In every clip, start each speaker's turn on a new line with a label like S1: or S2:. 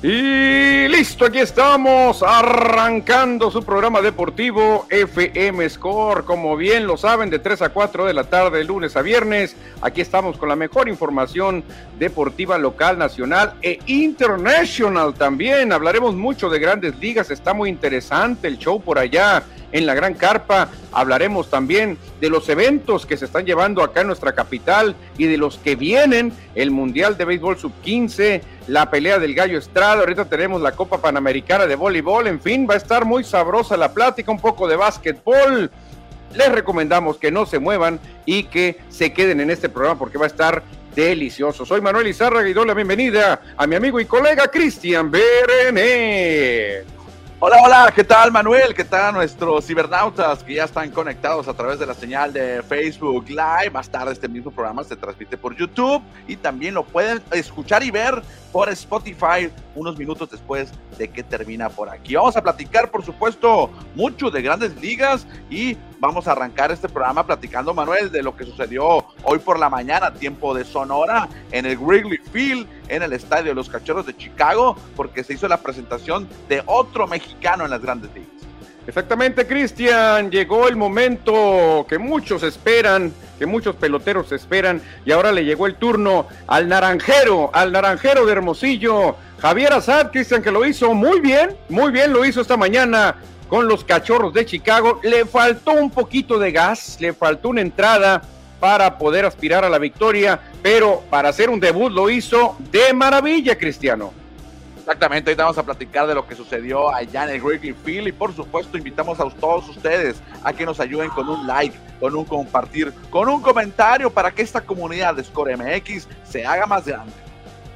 S1: Y listo, aquí estamos arrancando su programa deportivo FM Score. Como bien lo saben, de 3 a 4 de la tarde, lunes a viernes. Aquí estamos con la mejor información deportiva local, nacional e internacional también. Hablaremos mucho de grandes ligas. Está muy interesante el show por allá en la Gran Carpa. Hablaremos también de los eventos que se están llevando acá en nuestra capital y de los que vienen, el Mundial de Béisbol Sub-15, la pelea del Gallo Estrada, ahorita tenemos la Copa Panamericana de Voleibol, en fin, va a estar muy sabrosa la plática, un poco de básquetbol. Les recomendamos que no se muevan y que se queden en este programa porque va a estar delicioso. Soy Manuel Izarra y doy la bienvenida a mi amigo y colega Cristian Berené.
S2: Hola, hola, ¿qué tal Manuel? ¿Qué tal nuestros cibernautas que ya están conectados a través de la señal de Facebook Live? Más tarde este mismo programa se transmite por YouTube y también lo pueden escuchar y ver por Spotify unos minutos después de que termina por aquí. Vamos a platicar, por supuesto, mucho de grandes ligas y vamos a arrancar este programa platicando, Manuel, de lo que sucedió hoy por la mañana, tiempo de Sonora, en el Wrigley Field, en el estadio de los Cachorros de Chicago, porque se hizo la presentación de otro mexicano en las grandes ligas.
S1: Exactamente, Cristian. Llegó el momento que muchos esperan, que muchos peloteros esperan, y ahora le llegó el turno al naranjero, al naranjero de Hermosillo, Javier Azad, Cristian, que lo hizo muy bien, muy bien lo hizo esta mañana con los cachorros de Chicago. Le faltó un poquito de gas, le faltó una entrada para poder aspirar a la victoria, pero para hacer un debut lo hizo de maravilla, Cristiano.
S2: Exactamente, ahorita vamos a platicar de lo que sucedió allá en el Wrigley Field y por supuesto invitamos a todos ustedes a que nos ayuden con un like, con un compartir, con un comentario para que esta comunidad de Score MX se haga más grande.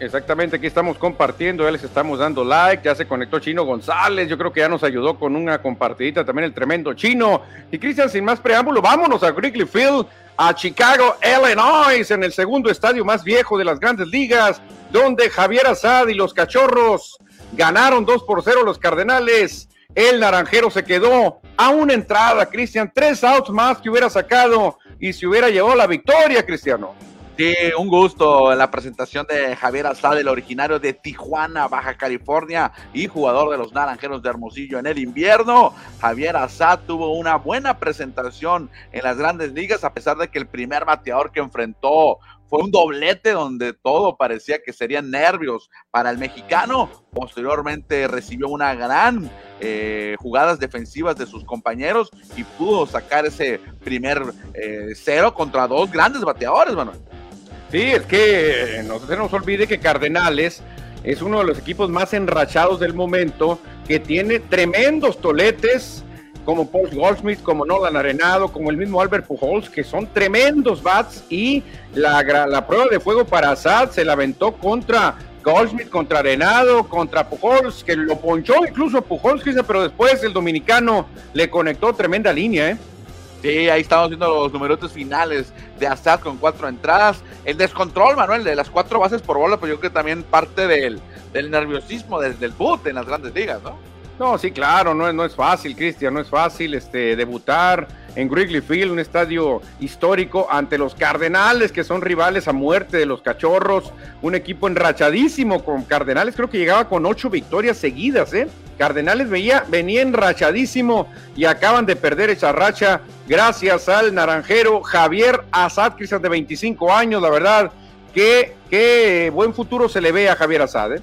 S1: Exactamente, aquí estamos compartiendo, ya les estamos dando like, ya se conectó Chino González, yo creo que ya nos ayudó con una compartidita también el tremendo Chino. Y Cristian, sin más preámbulo, vámonos a Wrigley Field, a Chicago, Illinois, en el segundo estadio más viejo de las grandes ligas donde Javier Azad y los cachorros ganaron 2 por 0 los Cardenales. El naranjero se quedó a una entrada, Cristian, tres outs más que hubiera sacado y se hubiera llevado la victoria, Cristiano.
S2: Sí, un gusto en la presentación de Javier Azad, el originario de Tijuana, Baja California y jugador de los Naranjeros de Hermosillo en el invierno. Javier Azad tuvo una buena presentación en las grandes ligas, a pesar de que el primer bateador que enfrentó fue un doblete donde todo parecía que serían nervios para el mexicano. Posteriormente recibió una gran eh, jugadas defensivas de sus compañeros y pudo sacar ese primer eh, cero contra dos grandes bateadores, Manuel.
S1: Sí, es que no se nos olvide que Cardenales es uno de los equipos más enrachados del momento, que tiene tremendos toletes como Paul Goldsmith, como Nolan Arenado, como el mismo Albert Pujols, que son tremendos bats y la, prueba de fuego para Assad se la aventó contra Goldsmith, contra Arenado, contra Pujols, que lo ponchó incluso Pujols, pero después el dominicano le conectó tremenda línea, ¿eh?
S2: Sí, ahí estamos viendo los numerotes finales de Assad con cuatro entradas. El descontrol, Manuel, de las cuatro bases por bola, pues yo creo que también parte del, del nerviosismo desde el boot en las grandes ligas, ¿no?
S1: No, sí, claro, no, no es fácil, Cristian, no es fácil este, debutar en Wrigley Field, un estadio histórico, ante los Cardenales, que son rivales a muerte de los Cachorros, un equipo enrachadísimo con Cardenales, creo que llegaba con ocho victorias seguidas, ¿eh? Cardenales veía, venía enrachadísimo y acaban de perder esa racha gracias al naranjero Javier Azad, Cristian, de 25 años, la verdad, que qué buen futuro se le ve a Javier Azad, ¿eh?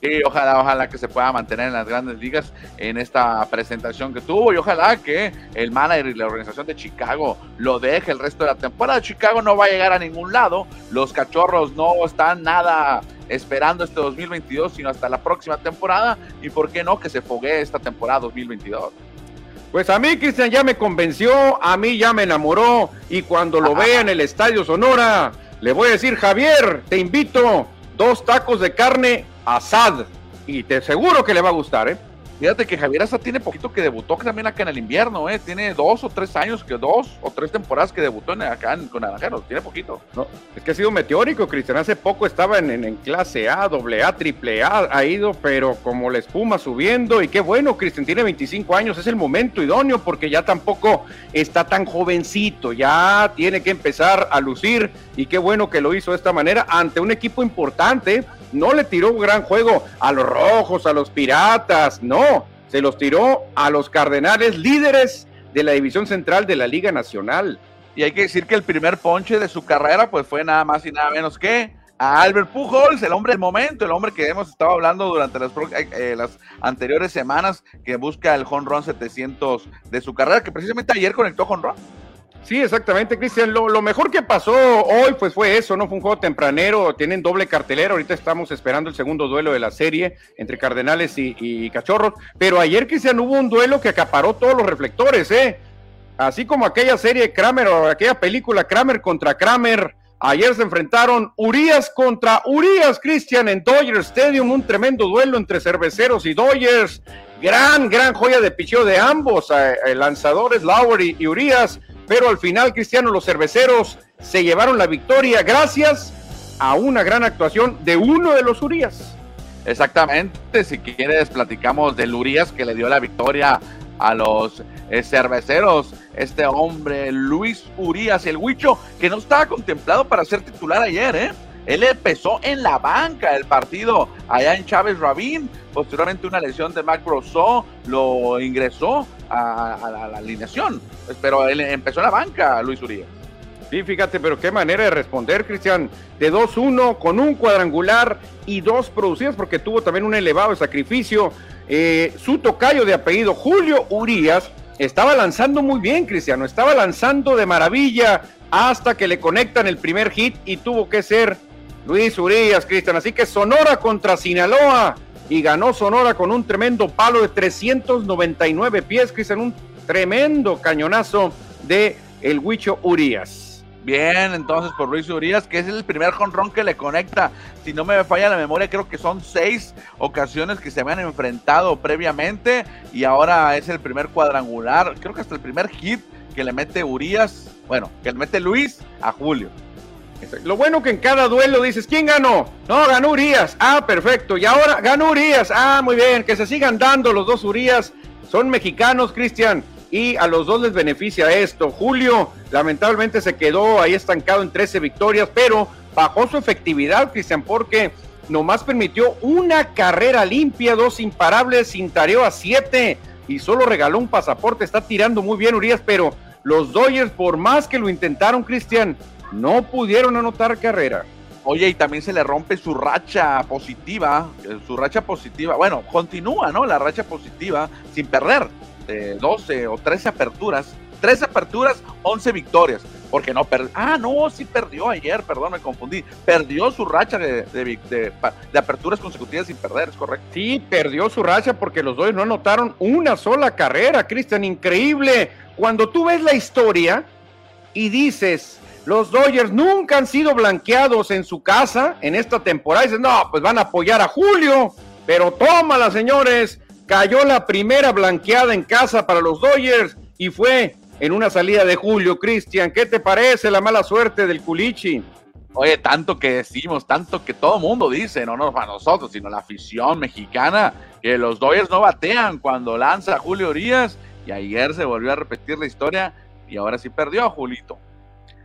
S2: Y ojalá, ojalá que se pueda mantener en las grandes ligas en esta presentación que tuvo y ojalá que el manager y la organización de Chicago lo deje el resto de la temporada. Chicago no va a llegar a ningún lado. Los cachorros no están nada esperando este 2022, sino hasta la próxima temporada. Y por qué no que se foguee esta temporada 2022.
S1: Pues a mí, Cristian, ya me convenció, a mí ya me enamoró. Y cuando lo vea en el Estadio Sonora, le voy a decir, Javier, te invito dos tacos de carne Asad. Y te seguro que le va a gustar, ¿eh?
S2: Fíjate que Javier Asad tiene poquito que debutó también acá en el invierno, ¿eh? Tiene dos o tres años, que dos o tres temporadas que debutó en, acá en, con Naranjeros. Tiene poquito.
S1: No, es que ha sido meteórico, Cristian. Hace poco estaba en, en, clase A, doble A, triple A, ha ido, pero como la espuma subiendo. Y qué bueno, Cristian, tiene 25 años, es el momento idóneo porque ya tampoco está tan jovencito, ya tiene que empezar a lucir. Y qué bueno que lo hizo de esta manera ante un equipo importante no le tiró un gran juego a los rojos, a los piratas, no, se los tiró a los cardenales líderes de la división central de la Liga Nacional.
S2: Y hay que decir que el primer ponche de su carrera pues fue nada más y nada menos que a Albert Pujols, el hombre del momento, el hombre que hemos estado hablando durante las, eh, eh, anteriores semanas, que busca el home run 700 de su carrera, que precisamente ayer conectó home run.
S1: Sí, exactamente, Cristian. Lo, mejor que pasó hoy pues fue eso, ¿no? Fue un juego tempranero, tienen doble cartelera, ahorita estamos esperando el segundo duelo de la serie entre Cardenales y, y Cachorros, pero ayer, Cristian, hubo un duelo que acaparó todos los reflectores, ¿eh? Así como aquella serie Kramer o aquella película Kramer contra Kramer, Ayer se enfrentaron Urias contra Urias, Cristian, en Dodger Stadium, un tremendo duelo entre cerveceros y Dodgers. Gran, gran joya de picheo de ambos, eh, eh, lanzadores Lowry y Urias, pero al final, Cristiano, los cerveceros se llevaron la victoria gracias a una gran actuación de uno de los Urias.
S2: Exactamente, si quieres platicamos del Urias que le dio la victoria a los eh, cerveceros. Este hombre, Luis Urias, el Huicho, que no estaba contemplado para ser titular ayer, ¿eh? Él empezó en la banca el partido allá en Chávez Rabín. Posteriormente una lesión de Mac Rousseau lo ingresó a, la, alineación. Pero él empezó en la banca, Luis Urias.
S1: Sí, fíjate, pero qué manera de responder, Cristian. De 2-1 con un cuadrangular y dos producidos, porque tuvo también un elevado sacrificio. Eh, su tocayo de apellido, Julio Urias, estaba lanzando muy bien, Cristiano, estaba lanzando de maravilla hasta que le conectan el primer hit y tuvo que ser Luis Urias, Cristian. Así que Sonora contra Sinaloa y ganó Sonora con un tremendo palo de 399 pies, Cristian, un tremendo cañonazo de el Huicho Urias.
S2: Bien, entonces por Luis Urias, que es el primer jonrón que le conecta. Si no me falla la memoria, creo que son seis ocasiones que se habían enfrentado previamente y ahora es el primer cuadrangular, creo que hasta el primer hit que le mete Urias, bueno, que le mete Luis a Julio.
S1: Lo bueno que en cada duelo dices, ¿quién ganó? No, ganó Urias. Ah, perfecto. Y ahora ganó Urias. Ah, muy bien. Que se sigan dando los dos Urias. Son mexicanos, Cristian y a los dos les beneficia esto. Julio lamentablemente se quedó ahí estancado en 13 victorias, pero bajó su efectividad, Cristian, porque nomás permitió una carrera limpia, dos imparables, sin tareo a siete y solo regaló un pasaporte. Está tirando muy bien Urias, pero los Dodgers, por más que lo intentaron, Cristian, no pudieron anotar carrera.
S2: Oye, y también se le rompe su racha positiva, eh, su racha positiva, bueno, continúa, ¿no? La racha positiva sin perder de 12 o 13 aperturas, 13 aperturas, 11 victorias. Porque no perdió. Ah, no, sí perdió ayer, perdón, me confundí. Perdió su racha de, de, aperturas consecutivas sin perder, es correcto.
S1: Sí, perdió su racha porque los dos no anotaron una sola carrera, Cristian, increíble. Cuando tú ves la historia y dices, los Dodgers nunca han sido blanqueados en su casa en esta temporada, dices, no, pues van a apoyar a Julio. Pero tómala, señores, Cayó la primera blanqueada en casa para los Dodgers y fue en una salida de Julio. Cristian, ¿qué te parece la mala suerte del Culichi?
S2: Oye, tanto que decimos, tanto que todo mundo dice, no, no para nosotros, sino la afición mexicana, que los Dodgers no batean cuando lanza Julio Urias y ayer se volvió a repetir la historia y ahora sí perdió a Julito.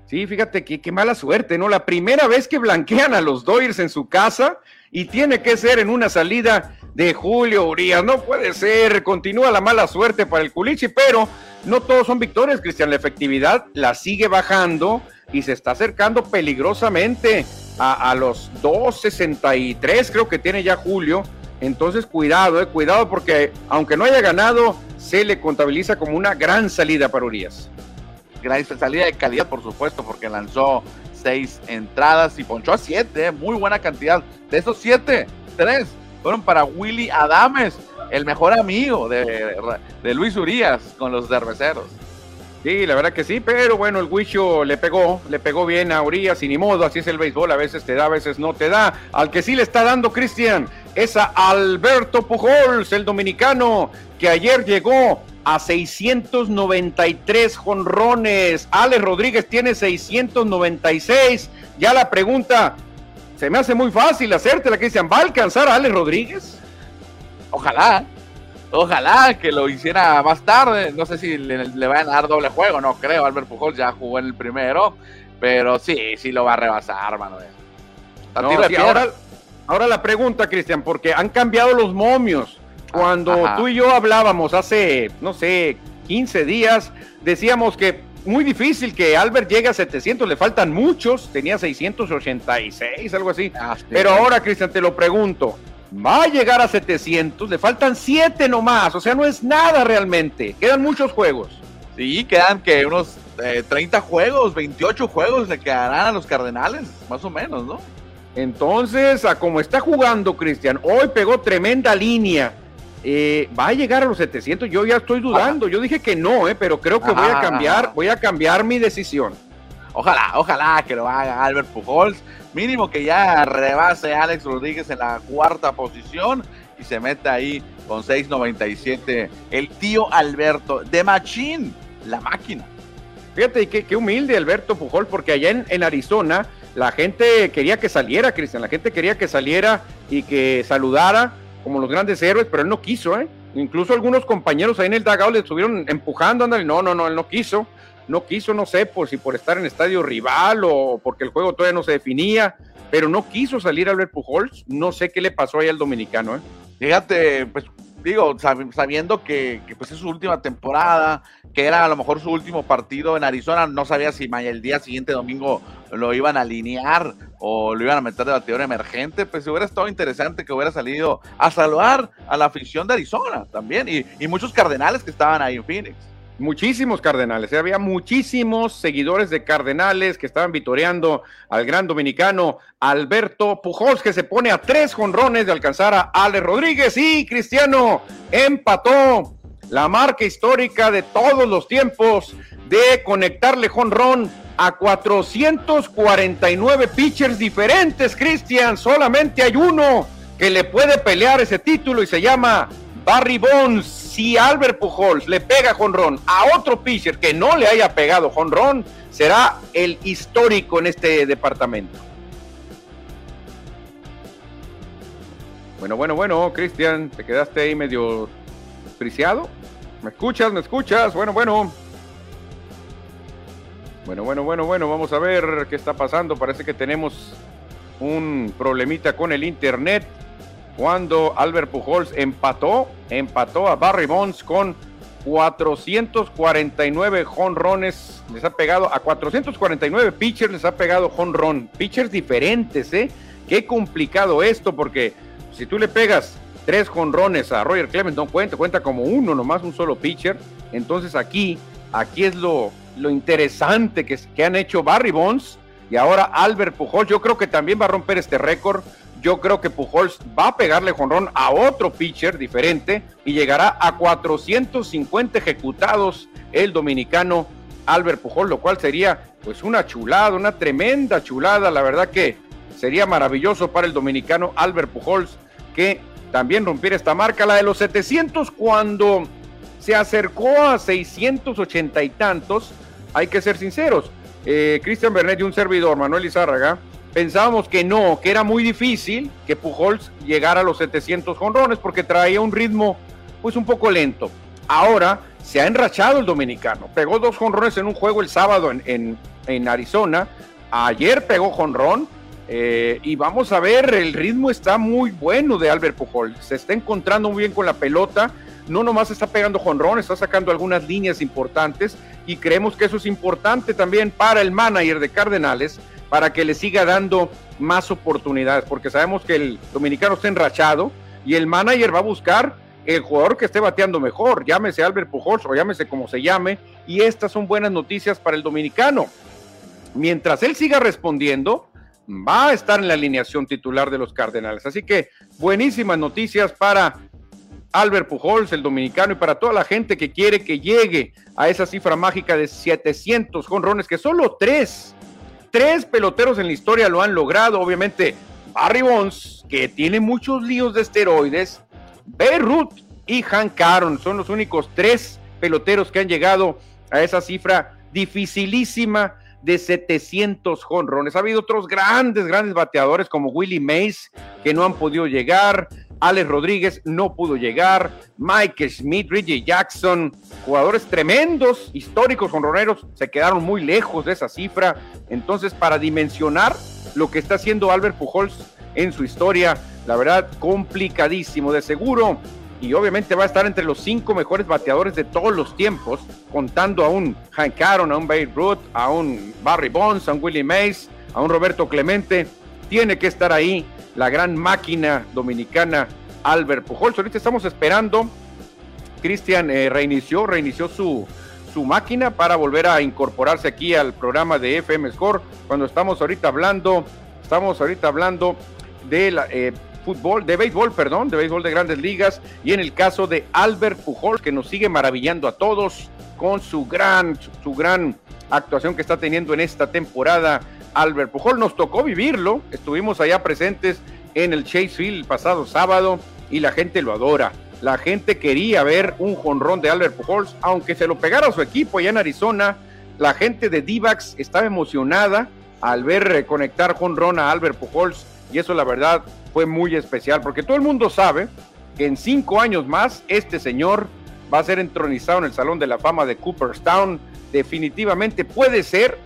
S1: Sí, fíjate que qué mala suerte, ¿no? La primera vez que blanquean a los Dodgers en su casa y tiene que ser en una salida de Julio Urias. No puede ser, continúa la mala suerte para el Culichi, pero no todos son victorias, Cristian. La efectividad la sigue bajando y se está acercando peligrosamente a, a los 2.63, creo que tiene ya Julio. Entonces, cuidado, eh, cuidado, porque aunque no haya ganado, se le contabiliza como una gran salida para Urias.
S2: Salida de calidad, por supuesto, porque lanzó seis entradas y ponchó a siete, eh, muy buena cantidad. De esos siete, tres fueron para Willy Adames, el mejor amigo de, Luis Urias con los cerveceros.
S1: Sí, la verdad que sí, pero bueno, el Huicho le pegó, le pegó bien a Urias y ni modo, así es el béisbol, a veces te da, a veces no te da. Al que sí le está dando Cristian es a Alberto Pujols, el dominicano, que ayer llegó a 693 jonrones. Alex Rodríguez tiene 696. Ya la pregunta, se me hace muy fácil hacerte la Cristian. ¿Va a alcanzar a Alex Rodríguez?
S2: Ojalá. Ojalá que lo hiciera más tarde. No sé si le, le van a dar doble juego, no creo. Albert Pujol ya jugó en el primero. Pero sí, sí lo va a rebasar, Manuel.
S1: No, ahora, Ahora la pregunta, Cristian, porque han cambiado los momios. Cuando tú y yo hablábamos hace, no sé, 15 días, decíamos que muy difícil que Albert llegue a 700, le faltan muchos, tenía 686, algo así. Ah, Pero ahora, Cristian, te lo pregunto, va a llegar a 700, le faltan 7 nomás, o sea, no es nada realmente, quedan muchos juegos.
S2: Sí, quedan que unos 30 eh, juegos, 28 juegos le quedarán a los Cardenales, más o menos, ¿no?
S1: Entonces, a como está jugando Cristian, hoy pegó tremenda línea. Eh, va a llegar a los 700. Yo ya estoy dudando. Yo dije que no, eh, pero creo que voy a cambiar, voy a cambiar mi decisión.
S2: Ojalá, ojalá que lo haga Albert Pujols. Mínimo que ya rebase a Alex Rodríguez en la cuarta posición y se meta ahí con 6.97. El tío Alberto de Machín, la máquina.
S1: Fíjate qué, qué humilde Alberto Pujol, porque allá en, en, Arizona la gente quería que saliera, Cristian, la gente quería que saliera y que saludara como los grandes héroes, pero él no quiso, ¿eh? Incluso algunos compañeros ahí en el Dagao le estuvieron empujando, ándale, no, no, no, él no quiso, no quiso, no sé, por si por estar en estadio rival o porque el juego todavía no se definía, pero no quiso salir Albert Pujols, no sé qué le pasó ahí al dominicano, ¿eh?
S2: Fíjate, pues digo, sabiendo que, pues es su última temporada, que era a lo mejor su último partido en Arizona, no sabía si el día siguiente domingo lo iban a alinear o lo iban a meter de bateador emergente, pues hubiera estado interesante que hubiera salido a saludar a la afición de Arizona también y, y muchos cardenales que estaban ahí en Phoenix.
S1: Muchísimos cardenales, ¿eh? había muchísimos seguidores de cardenales que estaban vitoreando al gran dominicano Alberto Pujols, que se pone a tres jonrones de alcanzar a Ale Rodríguez y Cristiano empató la marca histórica de todos los tiempos de conectarle jonrón a 449 pitchers diferentes, Cristian. Solamente hay uno que le puede pelear ese título y se llama Barry Bonds si Albert Pujols le pega jonrón a otro pitcher que no le haya pegado jonrón, será el histórico en este departamento. Bueno, bueno, bueno, Cristian, te quedaste ahí medio friciado. ¿Me escuchas? ¿Me escuchas? Bueno, bueno. Bueno, bueno, bueno, bueno, vamos a ver qué está pasando. Parece que tenemos un problemita con el internet cuando Albert Pujols empató, empató a Barry Bonds con 449 jonrones, les ha pegado a 449 pitchers, les ha pegado jonrón, pitchers diferentes, ¿eh? Qué complicado esto, porque si tú le pegas tres jonrones a Roger Clemens, no cuenta, cuenta como uno, nomás un solo pitcher, entonces aquí, aquí es lo, lo interesante que, que han hecho Barry Bonds y ahora Albert Pujols, yo creo que también va a romper este récord yo creo que Pujols va a pegarle jonrón a otro pitcher diferente y llegará a 450 ejecutados el dominicano Albert Pujols, lo cual sería pues una chulada, una tremenda chulada, la verdad que sería maravilloso para el dominicano Albert Pujols que también rompiera esta marca, la de los 700 cuando se acercó a 680 y tantos, hay que ser sinceros, eh, Cristian Bernet y un servidor, Manuel Izárraga, pensábamos que no, que era muy difícil que Pujols llegara a los 700 jonrones porque traía un ritmo pues un poco lento. Ahora se ha enrachado el dominicano. Pegó dos jonrones en un juego el sábado en, en, Arizona. Ayer pegó jonrón. Eh, y vamos a ver, el ritmo está muy bueno de Albert Pujols. Se está encontrando muy bien con la pelota. No nomás está pegando jonrón, está sacando algunas líneas importantes. Y creemos que eso es importante también para el manager de Cardenales para que le siga dando más oportunidades, porque sabemos que el dominicano está enrachado y el manager va a buscar el jugador que esté bateando mejor, llámese Albert Pujols o llámese como se llame, y estas son buenas noticias para el dominicano. Mientras él siga respondiendo, va a estar en la alineación titular de los Cardenales. Así que buenísimas noticias para Albert Pujols, el dominicano, y para toda la gente que quiere que llegue a esa cifra mágica de 700 jonrones, que solo tres Tres peloteros en la historia lo han logrado, obviamente Barry Bonds, que tiene muchos líos de esteroides, Beirut y Hank Aaron son los únicos tres peloteros que han llegado a esa cifra dificilísima de 700 jonrones. Ha habido otros grandes, grandes bateadores como Willie Mays que no han podido llegar, Alex Rodríguez no pudo llegar, Mike Smith, Reggie Jackson, jugadores tremendos, históricos honroneros, se quedaron muy lejos de esa cifra. Entonces, para dimensionar lo que está haciendo Albert Pujols en su historia. La verdad, complicadísimo de seguro. Y obviamente va a estar entre los cinco mejores bateadores de todos los tiempos, contando a un Hank Aaron, a un Babe Ruth, a un Barry Bonds, a un Willie Mays, a un Roberto Clemente. Tiene que estar ahí la gran máquina dominicana Albert Pujols. Ahorita estamos esperando. Cristian eh, reinició, reinició su, su máquina para volver a incorporarse aquí al programa de FM Score. Cuando estamos ahorita hablando, estamos ahorita hablando de la, eh, fútbol, de béisbol, perdón, de béisbol de grandes ligas, y en el caso de Albert Pujol, que nos sigue maravillando a todos con su gran, su gran actuación que está teniendo en esta temporada. Albert Pujol nos tocó vivirlo, estuvimos allá presentes en el Chase Field el pasado sábado y la gente lo adora. La gente quería ver un jonrón de Albert Pujols, aunque se lo pegara a su equipo allá en Arizona. La gente de Divax estaba emocionada al ver conectar jonrón a Albert Pujols y eso la verdad fue muy especial porque todo el mundo sabe que en cinco años más este señor va a ser entronizado en el Salón de la Fama de Cooperstown. Definitivamente puede ser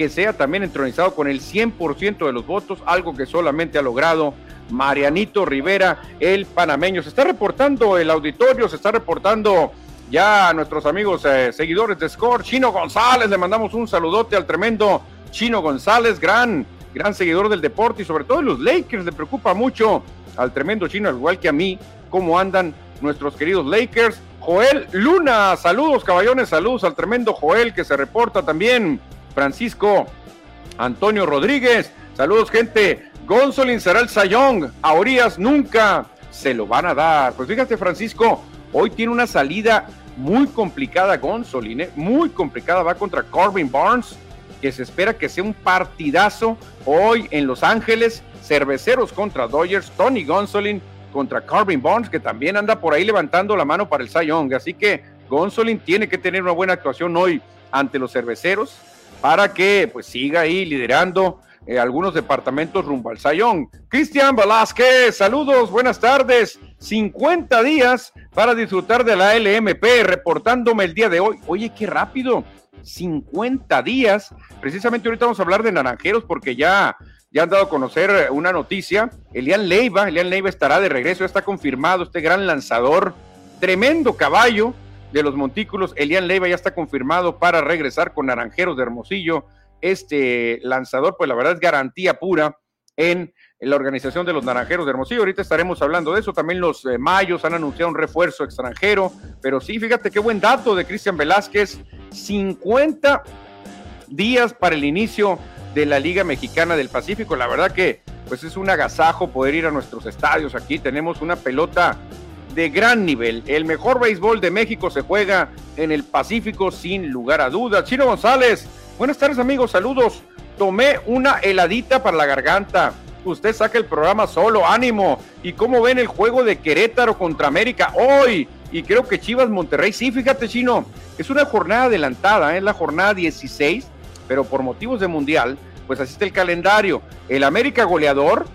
S1: que sea también entronizado con el 100% de los votos, algo que solamente ha logrado Marianito Rivera, el panameño. Se está reportando el auditorio, se está reportando ya a nuestros amigos eh, seguidores de Score. Chino González, le mandamos un saludote al tremendo Chino González, gran gran seguidor del deporte y sobre todo de los Lakers. Le preocupa mucho al tremendo chino, al igual que a mí, cómo andan nuestros queridos Lakers. Joel Luna, saludos caballones, saludos al tremendo Joel que se reporta también. Francisco Antonio Rodríguez, saludos gente. Gonzolin será el Sayón, a nunca se lo van a dar. Pues fíjate Francisco, hoy tiene una salida muy complicada Gonzolin, ¿eh? muy complicada, va contra Corbin Barnes que se espera que sea un partidazo hoy en Los Ángeles. Cerveceros contra Dodgers, Tony Gonsolin contra Carvin Barnes, que también anda por ahí levantando la mano para el Cy Young. Así que Gonsolin tiene que tener una buena actuación hoy ante los cerveceros para que pues siga ahí liderando eh, algunos departamentos rumbo al Sayón. Cristian Velázquez, saludos, buenas tardes. 50 días para disfrutar de la LMP, reportándome el día de hoy. Oye, qué rápido. 50 días. Precisamente ahorita vamos a hablar de naranjeros porque ya, ya han dado a conocer una noticia. Elian Leiva, Elian Leiva estará de regreso, está confirmado este gran lanzador, tremendo caballo de los montículos. Elian Leiva ya está confirmado para regresar con Naranjeros de Hermosillo. Este lanzador, pues la verdad es garantía pura en la organización de los Naranjeros de Hermosillo. Ahorita estaremos hablando de eso. También los eh, Mayos han anunciado un refuerzo extranjero. Pero sí, fíjate qué buen dato de Cristian Velázquez. 50 días para el inicio de la Liga Mexicana del Pacífico. La verdad que pues es un agasajo poder ir a nuestros estadios. Aquí tenemos una pelota de gran nivel. El mejor béisbol de México se juega en el Pacífico sin lugar a dudas. Chino González, buenas tardes amigos, saludos. Tomé una heladita para la garganta usted saca el programa solo, ánimo. ¿Y cómo ven el juego de Querétaro contra América hoy? Y creo que Chivas Monterrey, sí, fíjate, Chino, es una jornada adelantada, ¿eh? es la jornada 16, pero por motivos de mundial, pues así está el calendario. El América goleador,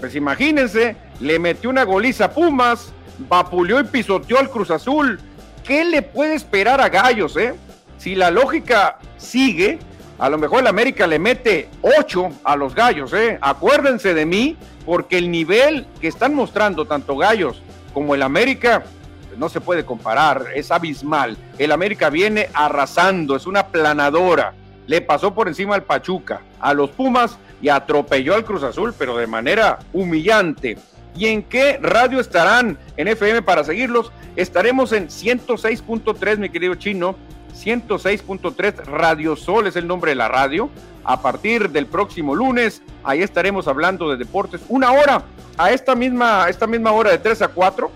S1: pues imagínense, le metió una goliza a Pumas, vapuleó y pisoteó al Cruz Azul. ¿Qué le puede esperar a Gallos, eh? Si la lógica sigue, a lo mejor el América le mete 8 a los gallos, ¿eh? Acuérdense de mí, porque el nivel que están mostrando tanto gallos como el América pues, no se puede comparar, es abismal. El América viene arrasando, es una planadora. Le pasó por encima al Pachuca, a los Pumas y atropelló al Cruz Azul, pero de manera humillante. ¿Y en qué radio estarán en FM para seguirlos? Estaremos en 106.3, mi querido chino, 106.3 Radio Sol es el nombre de la radio. A partir del próximo lunes, ahí estaremos hablando de deportes. Una hora, a esta misma, esta misma hora de 3 a 4,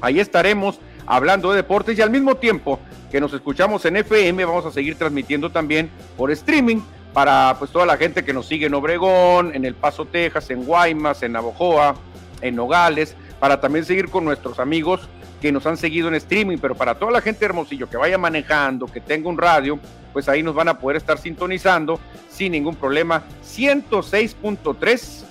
S1: ahí estaremos hablando de deportes y al mismo tiempo que nos escuchamos en FM, vamos a seguir transmitiendo también por streaming para pues toda la gente que nos sigue en Obregón, en El Paso, Texas, en Guaymas, en Navojoa, en Nogales, para también seguir con nuestros amigos que nos han seguido en streaming, pero para toda la gente de Hermosillo que vaya manejando, que tenga un radio, pues ahí nos van a poder estar sintonizando sin ningún problema. 106.3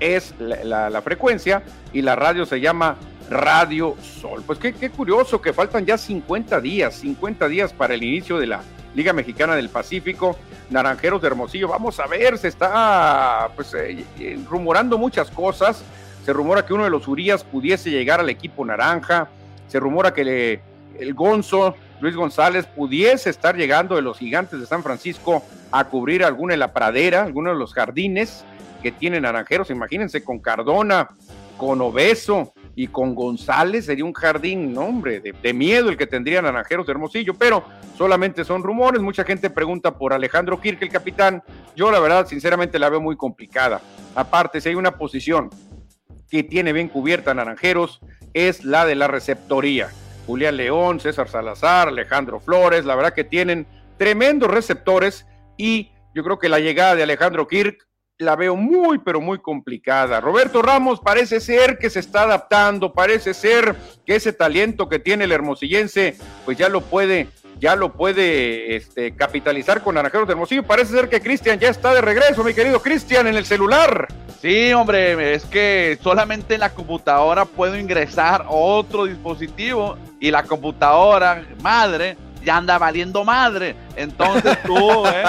S1: es la, frecuencia y la radio se llama Radio Sol. Pues qué, qué curioso que faltan ya 50 días, 50 días para el inicio de la Liga Mexicana del Pacífico. Naranjeros de Hermosillo. Vamos a ver, se está pues eh, rumorando muchas cosas. Se rumora que uno de los Urias pudiese llegar al equipo naranja. Se rumora que el Gonzo, Luis González, pudiese estar llegando de los gigantes de San Francisco a cubrir alguna de la pradera, alguno de los jardines que tienen naranjeros. Imagínense con Cardona, con Obeso y con González sería un jardín, no, hombre, de, miedo el que tendría Naranjeros de Hermosillo, pero solamente son rumores. Mucha gente pregunta por Alejandro Kirk, el capitán. Yo, la verdad, sinceramente la veo muy complicada. Aparte, si hay una posición que tiene bien cubierta Naranjeros, es la de la receptoría. Julián León, César Salazar, Alejandro Flores, la verdad que tienen tremendos receptores y yo creo que la llegada de Alejandro Kirk la veo muy, pero muy complicada. Roberto Ramos parece ser que se está adaptando, parece ser que ese talento que tiene el hermosillense, pues ya lo puede, ya lo puede este, capitalizar con Naranjeros de Hermosillo. Parece ser que Cristian ya está de regreso, mi querido Cristian, en el celular.
S2: Sí, hombre, es que solamente en la computadora puedo ingresar otro dispositivo y la computadora madre ya anda valiendo madre. Entonces tuve,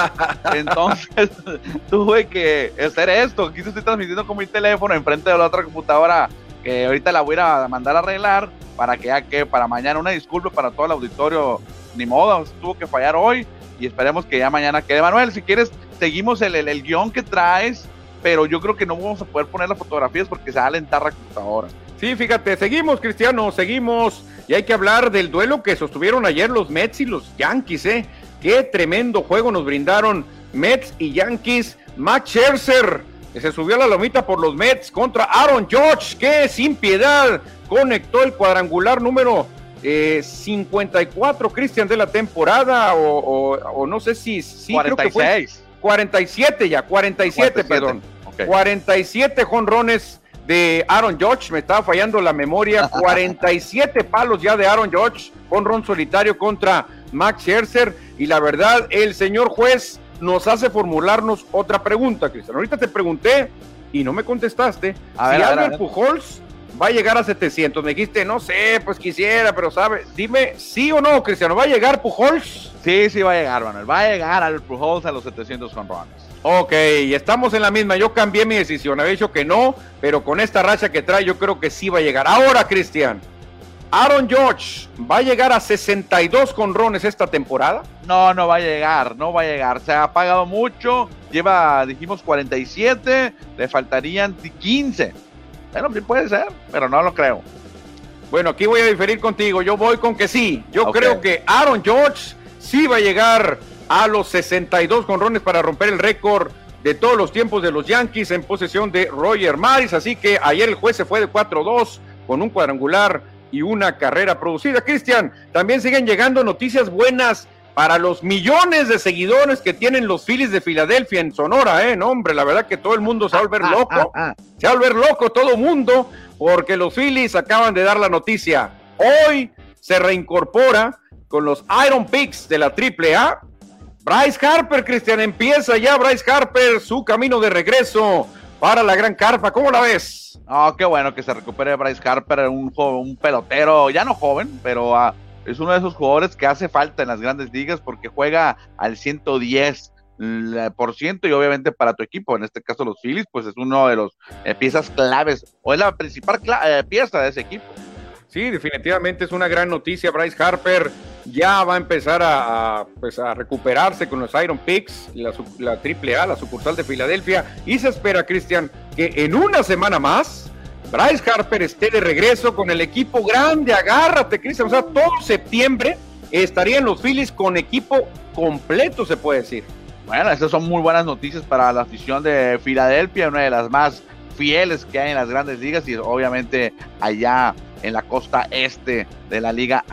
S2: entonces tuve que hacer esto. Aquí te estoy transmitiendo con mi teléfono enfrente de la otra computadora que ahorita la voy a mandar a arreglar para que ya que para mañana una disculpa para todo el auditorio. Ni modo, tuvo que fallar hoy y esperemos que ya mañana quede. Manuel, si quieres, seguimos el, el, guion que traes, pero yo creo que no vamos a poder poner las fotografías porque se va a alentar la computadora.
S1: Sí, fíjate, seguimos, Cristiano, seguimos. Y hay que hablar del duelo que sostuvieron ayer los Mets y los Yankees, ¿eh? Qué tremendo juego nos brindaron Mets y Yankees. Max Scherzer, que se subió a la lomita por los Mets contra Aaron George, que sin piedad conectó el cuadrangular número 54, eh, Cristian, de la temporada, o, no sé si...
S2: Sí, 46.
S1: 47 ya, 47, perdón. 47 jonrones de Aaron George, me estaba fallando la memoria, 47 palos ya de Aaron George, con ron solitario contra Max Scherzer, y la verdad, el señor juez nos hace formularnos otra pregunta, Cristian. Ahorita te pregunté y no me contestaste a si Albert Pujols va a llegar a 700. Me dijiste, no sé, pues quisiera, pero sabe, dime sí o no, Cristiano, ¿va a llegar Pujols?
S2: Sí, sí va a llegar, Manuel, va a llegar al Pujols a los 700 con runs.
S1: Ok, estamos en la misma. Yo cambié mi decisión. Había dicho que no, pero con esta racha que trae, yo creo que sí va a llegar. Ahora, Cristian, Aaron George va a llegar a 62 conrones esta temporada.
S2: No, no va a llegar, no va a llegar. Se ha pagado mucho. Lleva, dijimos, 47. Le faltarían 15. Bueno, sí puede ser, pero no lo creo.
S1: Bueno, aquí voy a diferir contigo. Yo voy con que sí. Yo creo que Aaron George sí va a llegar a los 62 conrones para romper el récord de todos los tiempos de los Yankees en posesión de Roger Maris. Así que ayer el juez se fue de 4-2 con un cuadrangular y una carrera producida. Cristian, también siguen llegando noticias buenas para los millones de seguidores que tienen los Phillies de Filadelfia en Sonora, ¿eh? No, hombre, la verdad que todo el mundo se va a volver ah, ah, loco. Ah, se va a volver loco todo el mundo porque los Phillies acaban de dar la noticia. Hoy se reincorpora con los Iron Picks de la AAA Bryce Harper, Cristian, empieza ya Bryce Harper su camino de regreso para la gran carpa. ¿Cómo la ves?
S2: Oh, qué bueno que se recupere Bryce Harper, un, un pelotero, ya no joven, pero ah, es uno de esos jugadores que hace falta en las grandes ligas porque juega al 110 por ciento y obviamente para tu equipo, en este caso los Phillies, pues es uno de los eh, piezas claves o es la principal eh, pieza de ese equipo.
S1: Sí, definitivamente es una gran noticia. Bryce Harper ya va a empezar a, pues a recuperarse con los Iron Picks, la, la AAA, la sucursal de Filadelfia. Y se espera, Cristian, que en una semana más Bryce Harper esté de regreso con el equipo grande. Agárrate, Cristian. O sea, todo septiembre estarían los Phillies con equipo completo, se puede decir.
S2: Bueno, esas son muy buenas noticias para la afición de Filadelfia, una de las más fieles que hay en las grandes ligas y obviamente allá en la costa este de la Liga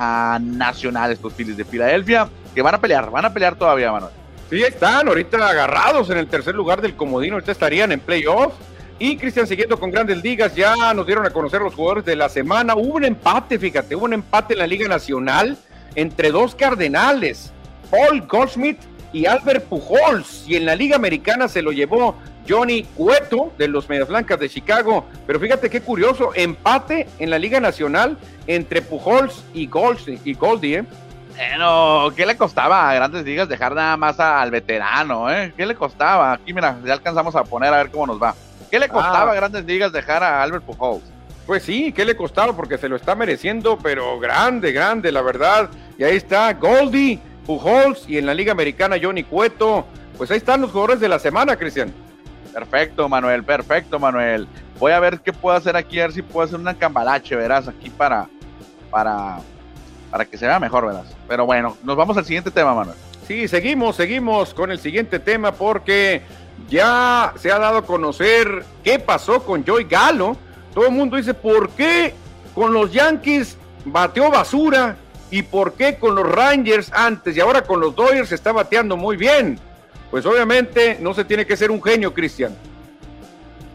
S2: Nacional, estos Phillies de Filadelfia, que van a pelear, van a pelear todavía, Manuel.
S1: Sí, están ahorita agarrados en el tercer lugar del comodino, ahorita estarían en playoff. Y Cristian, siguiendo con grandes ligas, ya nos dieron a conocer los jugadores de la semana. Hubo un empate, fíjate, hubo un empate en la Liga Nacional entre dos cardenales, Paul Goldschmidt y Albert Pujols. Y en la Liga Americana se lo llevó Johnny Cueto de los Medias Blancas de Chicago. Pero fíjate qué curioso, empate en la Liga Nacional entre Pujols y Goldie. Y Goldie ¿eh?
S2: Bueno, ¿qué le costaba a Grandes Ligas dejar nada más al veterano, eh? ¿Qué le costaba? Aquí, mira, ya alcanzamos a poner a ver cómo nos va. ¿Qué le costaba a ah. Grandes Ligas dejar a Albert Pujols?
S1: Pues sí, ¿qué le costaba? Porque se lo está mereciendo, pero grande, grande, la verdad. Y ahí está Goldie, Pujols y en la Liga Americana Johnny Cueto. Pues ahí están los jugadores de la semana, Cristian.
S2: Perfecto, Manuel, perfecto, Manuel. Voy a ver qué puedo hacer aquí, a ver si puedo hacer una cambalache, verás, aquí para, para, para que se vea mejor, verás. Pero bueno, nos vamos al siguiente tema, Manuel.
S1: Sí, seguimos, seguimos con el siguiente tema porque ya se ha dado a conocer qué pasó con Joey Galo todo el mundo dice, ¿por qué con los Yankees bateó basura? ¿Y por qué con los Rangers antes y ahora con los Dodgers está bateando muy bien? Pues obviamente no se tiene que ser un genio, Cristian.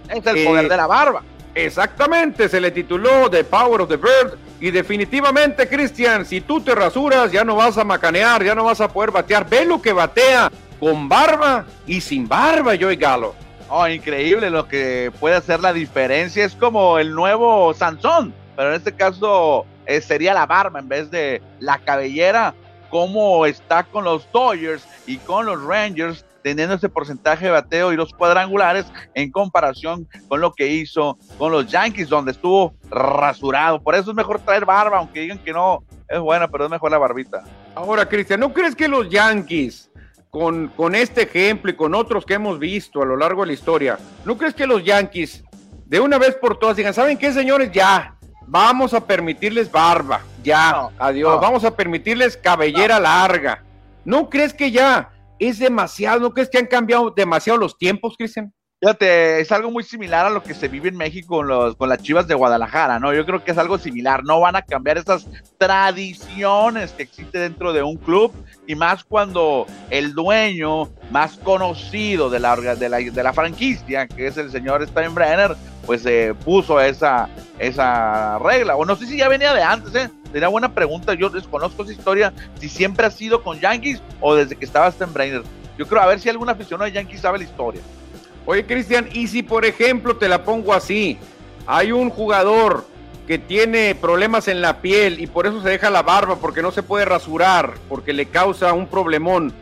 S2: Es el poder de la barba.
S1: Exactamente, se le tituló The Power of the Bird. Y definitivamente, Cristian, si tú te rasuras, ya no vas a macanear, ya no vas a poder batear. Ve lo que batea con barba y sin barba, Joey Galo.
S2: Oh, increíble lo que puede hacer la diferencia. Es como el nuevo Sansón, pero en este caso eh, sería la barba en vez de la cabellera. Como está con los Dodgers y con los Rangers, teniendo ese porcentaje de bateo y los cuadrangulares en comparación con lo que hizo con los Yankees, donde estuvo rasurado. Por eso es mejor traer barba, aunque digan que no es buena, pero es mejor la barbita.
S1: Ahora, Cristian, ¿no crees que los Yankees con, con este ejemplo y con otros que hemos visto a lo largo de la historia, ¿no crees que los Yankees de una vez por todas digan, ¿saben qué, señores? Ya, vamos a permitirles barba, ya, adiós, vamos a permitirles cabellera larga. ¿No crees que ya es demasiado? ¿No crees que han cambiado demasiado los tiempos, Cristian?
S2: Fíjate, es algo muy similar a lo que se vive en México con, los, con las chivas de Guadalajara, ¿no? Yo creo que es algo similar. No van a cambiar esas tradiciones que existen dentro de un club y más cuando el dueño más conocido de la, de la, de la franquicia, que es el señor Steinbrenner, pues eh, puso esa, esa regla. O no sé si ya venía de antes, ¿eh? Sería buena pregunta. Yo desconozco esa historia, si siempre ha sido con Yankees o desde que estaba Steinbrenner. Yo creo a ver si algún aficionado de Yankees sabe la historia.
S1: Oye, Cristian, y si por ejemplo te la pongo así, hay un jugador que tiene problemas en la piel y por eso se deja la barba, porque no se puede rasurar, porque le causa un problemón.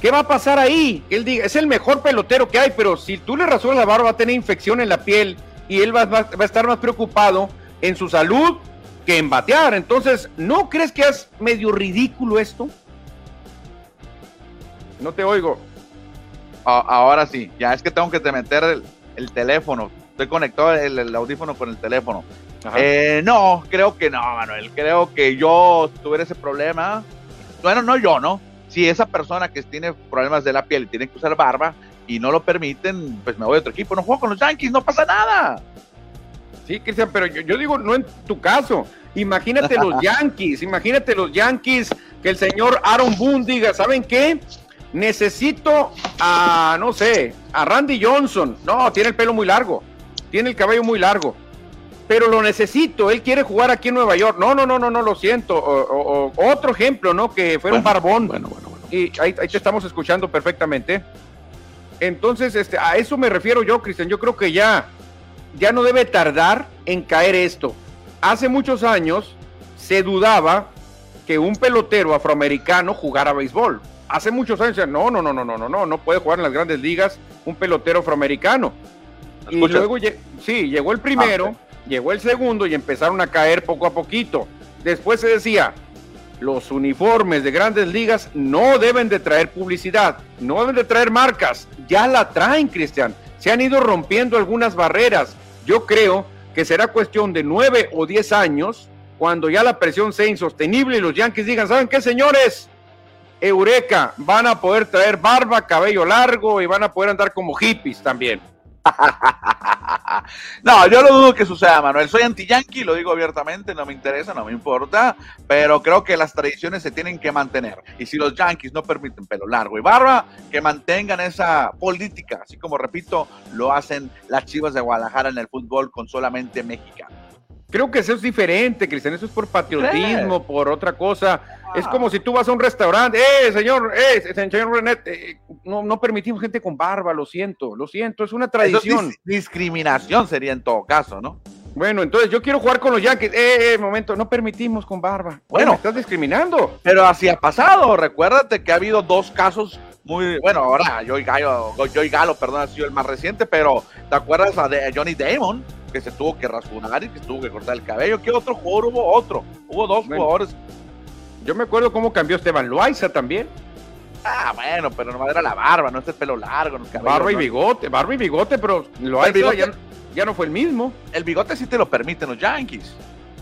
S1: ¿Qué va a pasar ahí? Él es el mejor pelotero que hay, pero si tú le rasuras la barba va a tener infección en la piel y él va, va a estar más preocupado en su salud que en batear. Entonces, ¿no crees que es medio ridículo esto? No te oigo
S2: ahora sí, ya es que tengo que te meter el, teléfono. Estoy conectado el, audífono con el teléfono. Eh, no, creo que no, Manuel. Creo que yo tuviera ese problema. Bueno, no yo, ¿no? Si esa persona que tiene problemas de la piel y tiene que usar barba y no lo permiten, pues me voy a otro equipo. No juego con los Yankees, no pasa nada.
S1: Sí, Cristian, pero yo, yo digo, no en tu caso. Imagínate los Yankees, imagínate los Yankees, que el señor Aaron Boone diga, ¿saben qué? necesito a, no sé, a Randy Johnson. No, tiene el pelo muy largo, tiene el cabello muy largo, pero lo necesito, él quiere jugar aquí en Nueva York. No, no, no, no, no, lo siento. O, otro ejemplo, ¿no? Que fue un barbón. Bueno, bueno, bueno. Y ahí, te estamos escuchando perfectamente. Entonces, este, a eso me refiero yo, Cristian. Yo creo que ya, ya no debe tardar en caer esto. Hace muchos años se dudaba que un pelotero afroamericano jugara béisbol hace muchos años no, no, no, no, no, no, no, no puede jugar en las grandes ligas un pelotero afroamericano. Y luego, sí, llegó el primero, ah, llegó el segundo y empezaron a caer poco a poquito. Después se decía, los uniformes de grandes ligas no deben de traer publicidad, no deben de traer marcas. Ya la traen, Cristian. Se han ido rompiendo algunas barreras. Yo creo que será cuestión de nueve o diez años cuando ya la presión sea insostenible y los Yankees digan, ¿saben qué, señores? Eureka, van a poder traer barba, cabello largo y van a poder andar como hippies también.
S2: no, yo lo dudo que suceda, Manuel. Soy anti-yankee, lo digo abiertamente, no me interesa, no me importa, pero creo que las tradiciones se tienen que mantener. Y si los yankees no permiten pelo largo y barba, que mantengan esa política, así como repito, lo hacen las chivas de Guadalajara en el fútbol con solamente mexicanos.
S1: Creo que eso es diferente, Cristian. Eso es por patriotismo, por otra cosa. Es como si tú vas a un restaurante, eh, señor, eh, señor René, eh, no, no, permitimos gente con barba, lo siento, lo siento, es una tradición.
S2: discriminación sería en todo caso, ¿no?
S1: Bueno, entonces yo quiero jugar con los Yankees. Eh, eh momento, no permitimos con barba. Bueno, me estás discriminando.
S2: Pero así ha pasado. Recuérdate que ha habido dos casos muy. Bueno, ahora Joey Galo, Joey Galo, perdón, ha sido el más reciente, pero ¿te acuerdas de Johnny Damon? Que se tuvo que rasurar y que se tuvo que cortar el cabello. ¿Qué otro jugador hubo? Otro. Hubo dos jugadores.
S1: Yo me acuerdo cómo cambió Esteban Loaiza también.
S2: Ah, bueno, pero nomás era la barba, no este pelo largo. No
S1: barba y bigote, barba y bigote, pero Loaiza ya ya no fue el mismo.
S2: El bigote sí te lo permiten los Yankees.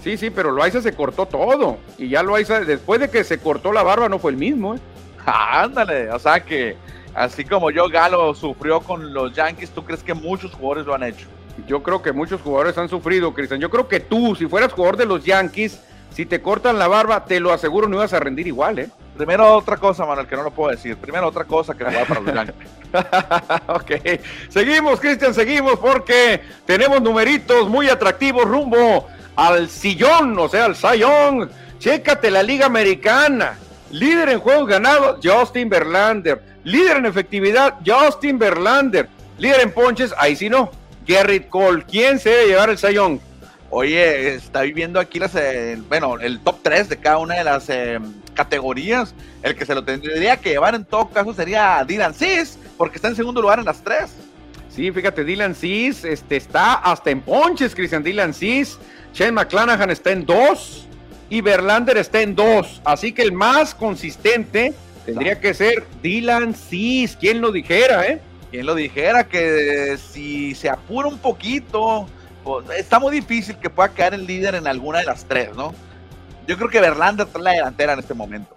S1: Sí, sí, pero Loaiza se cortó todo. Y ya Loaiza, después de que se cortó la barba, no fue el mismo. ¿eh?
S2: ándale, o sea que así como yo Galo sufrió con los Yankees, ¿tú crees que muchos jugadores lo han hecho?
S1: Yo creo que muchos jugadores han sufrido, Cristian. Yo creo que tú, si fueras jugador de los Yankees, si te cortan la barba, te lo aseguro, no ibas a rendir igual, ¿eh?
S2: Primero otra cosa, Manuel, que no lo puedo decir. Primero otra cosa que jugar para los Yankees.
S1: ok, seguimos, Cristian, seguimos porque tenemos numeritos muy atractivos rumbo al sillón, o sea, al sayón. Chécate la Liga Americana. Líder en juegos ganados, Justin Verlander. Líder en efectividad, Justin Verlander. Líder en ponches, ahí sí no. Garrett Cole. ¿Quién se debe llevar el sayón?
S2: Oye, está viendo aquí las, eh, bueno, el top 3 de cada una de las eh, categorías. El que se lo tendría que llevar en todo caso sería Dylan Cis, porque está en segundo lugar en las tres.
S1: Sí, fíjate, Dylan Cis este, está hasta en ponches, Cristian Dylan Cis. Shane McClanahan está en dos y Verlander está en dos. Así que el más consistente tendría que ser Dylan Cis. ¿Quién lo dijera, eh?
S2: ¿Quién lo dijera que si se apura un poquito está muy difícil que pueda quedar el líder en alguna de las tres, ¿no? Yo creo que Verlander está en la delantera en este momento.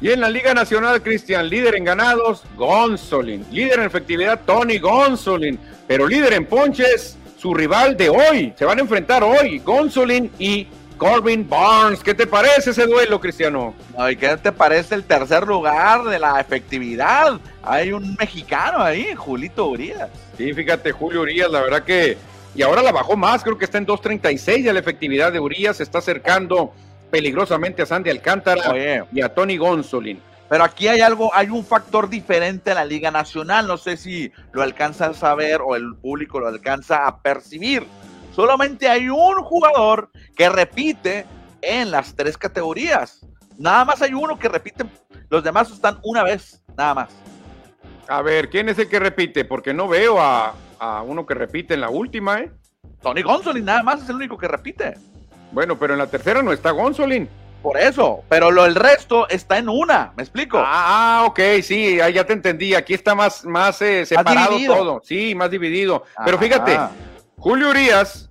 S1: Y en la Liga Nacional, Cristian, líder en ganados, Gonzolin. Líder en efectividad, Tony Gonzolin. Pero líder en ponches, su rival de hoy. Se van a enfrentar hoy, Gonzolin y Corbin Barnes. ¿Qué te parece ese duelo, Cristiano?
S2: ¿Y qué te parece el tercer lugar de la efectividad? Hay un mexicano ahí, Julito Urias.
S1: Sí, fíjate, Julio Urias, la verdad que y ahora la bajó más, creo que está en 2.36 ya la efectividad de Urias, se está acercando peligrosamente a Sandy Alcántara y a Tony Gonzolin.
S2: Pero aquí hay algo, hay un factor diferente en la Liga Nacional, no sé si lo alcanzan a ver o el público lo alcanza a percibir. Solamente hay un jugador que repite en las tres categorías. Nada más hay uno que repite, los demás están una vez, nada más.
S1: A ver, ¿quién es el que repite? Porque no veo a, a uno que repite en la última, ¿eh?
S2: Tony Gonzolin nada más es el único que repite.
S1: Bueno, pero en la tercera no está Gonzolin.
S2: Por eso, pero lo el resto está en una, ¿me explico?
S1: Ah, ok, sí, ya te entendí. Aquí está más, más eh, separado todo. Sí, más dividido. Pero fíjate, Julio Urias,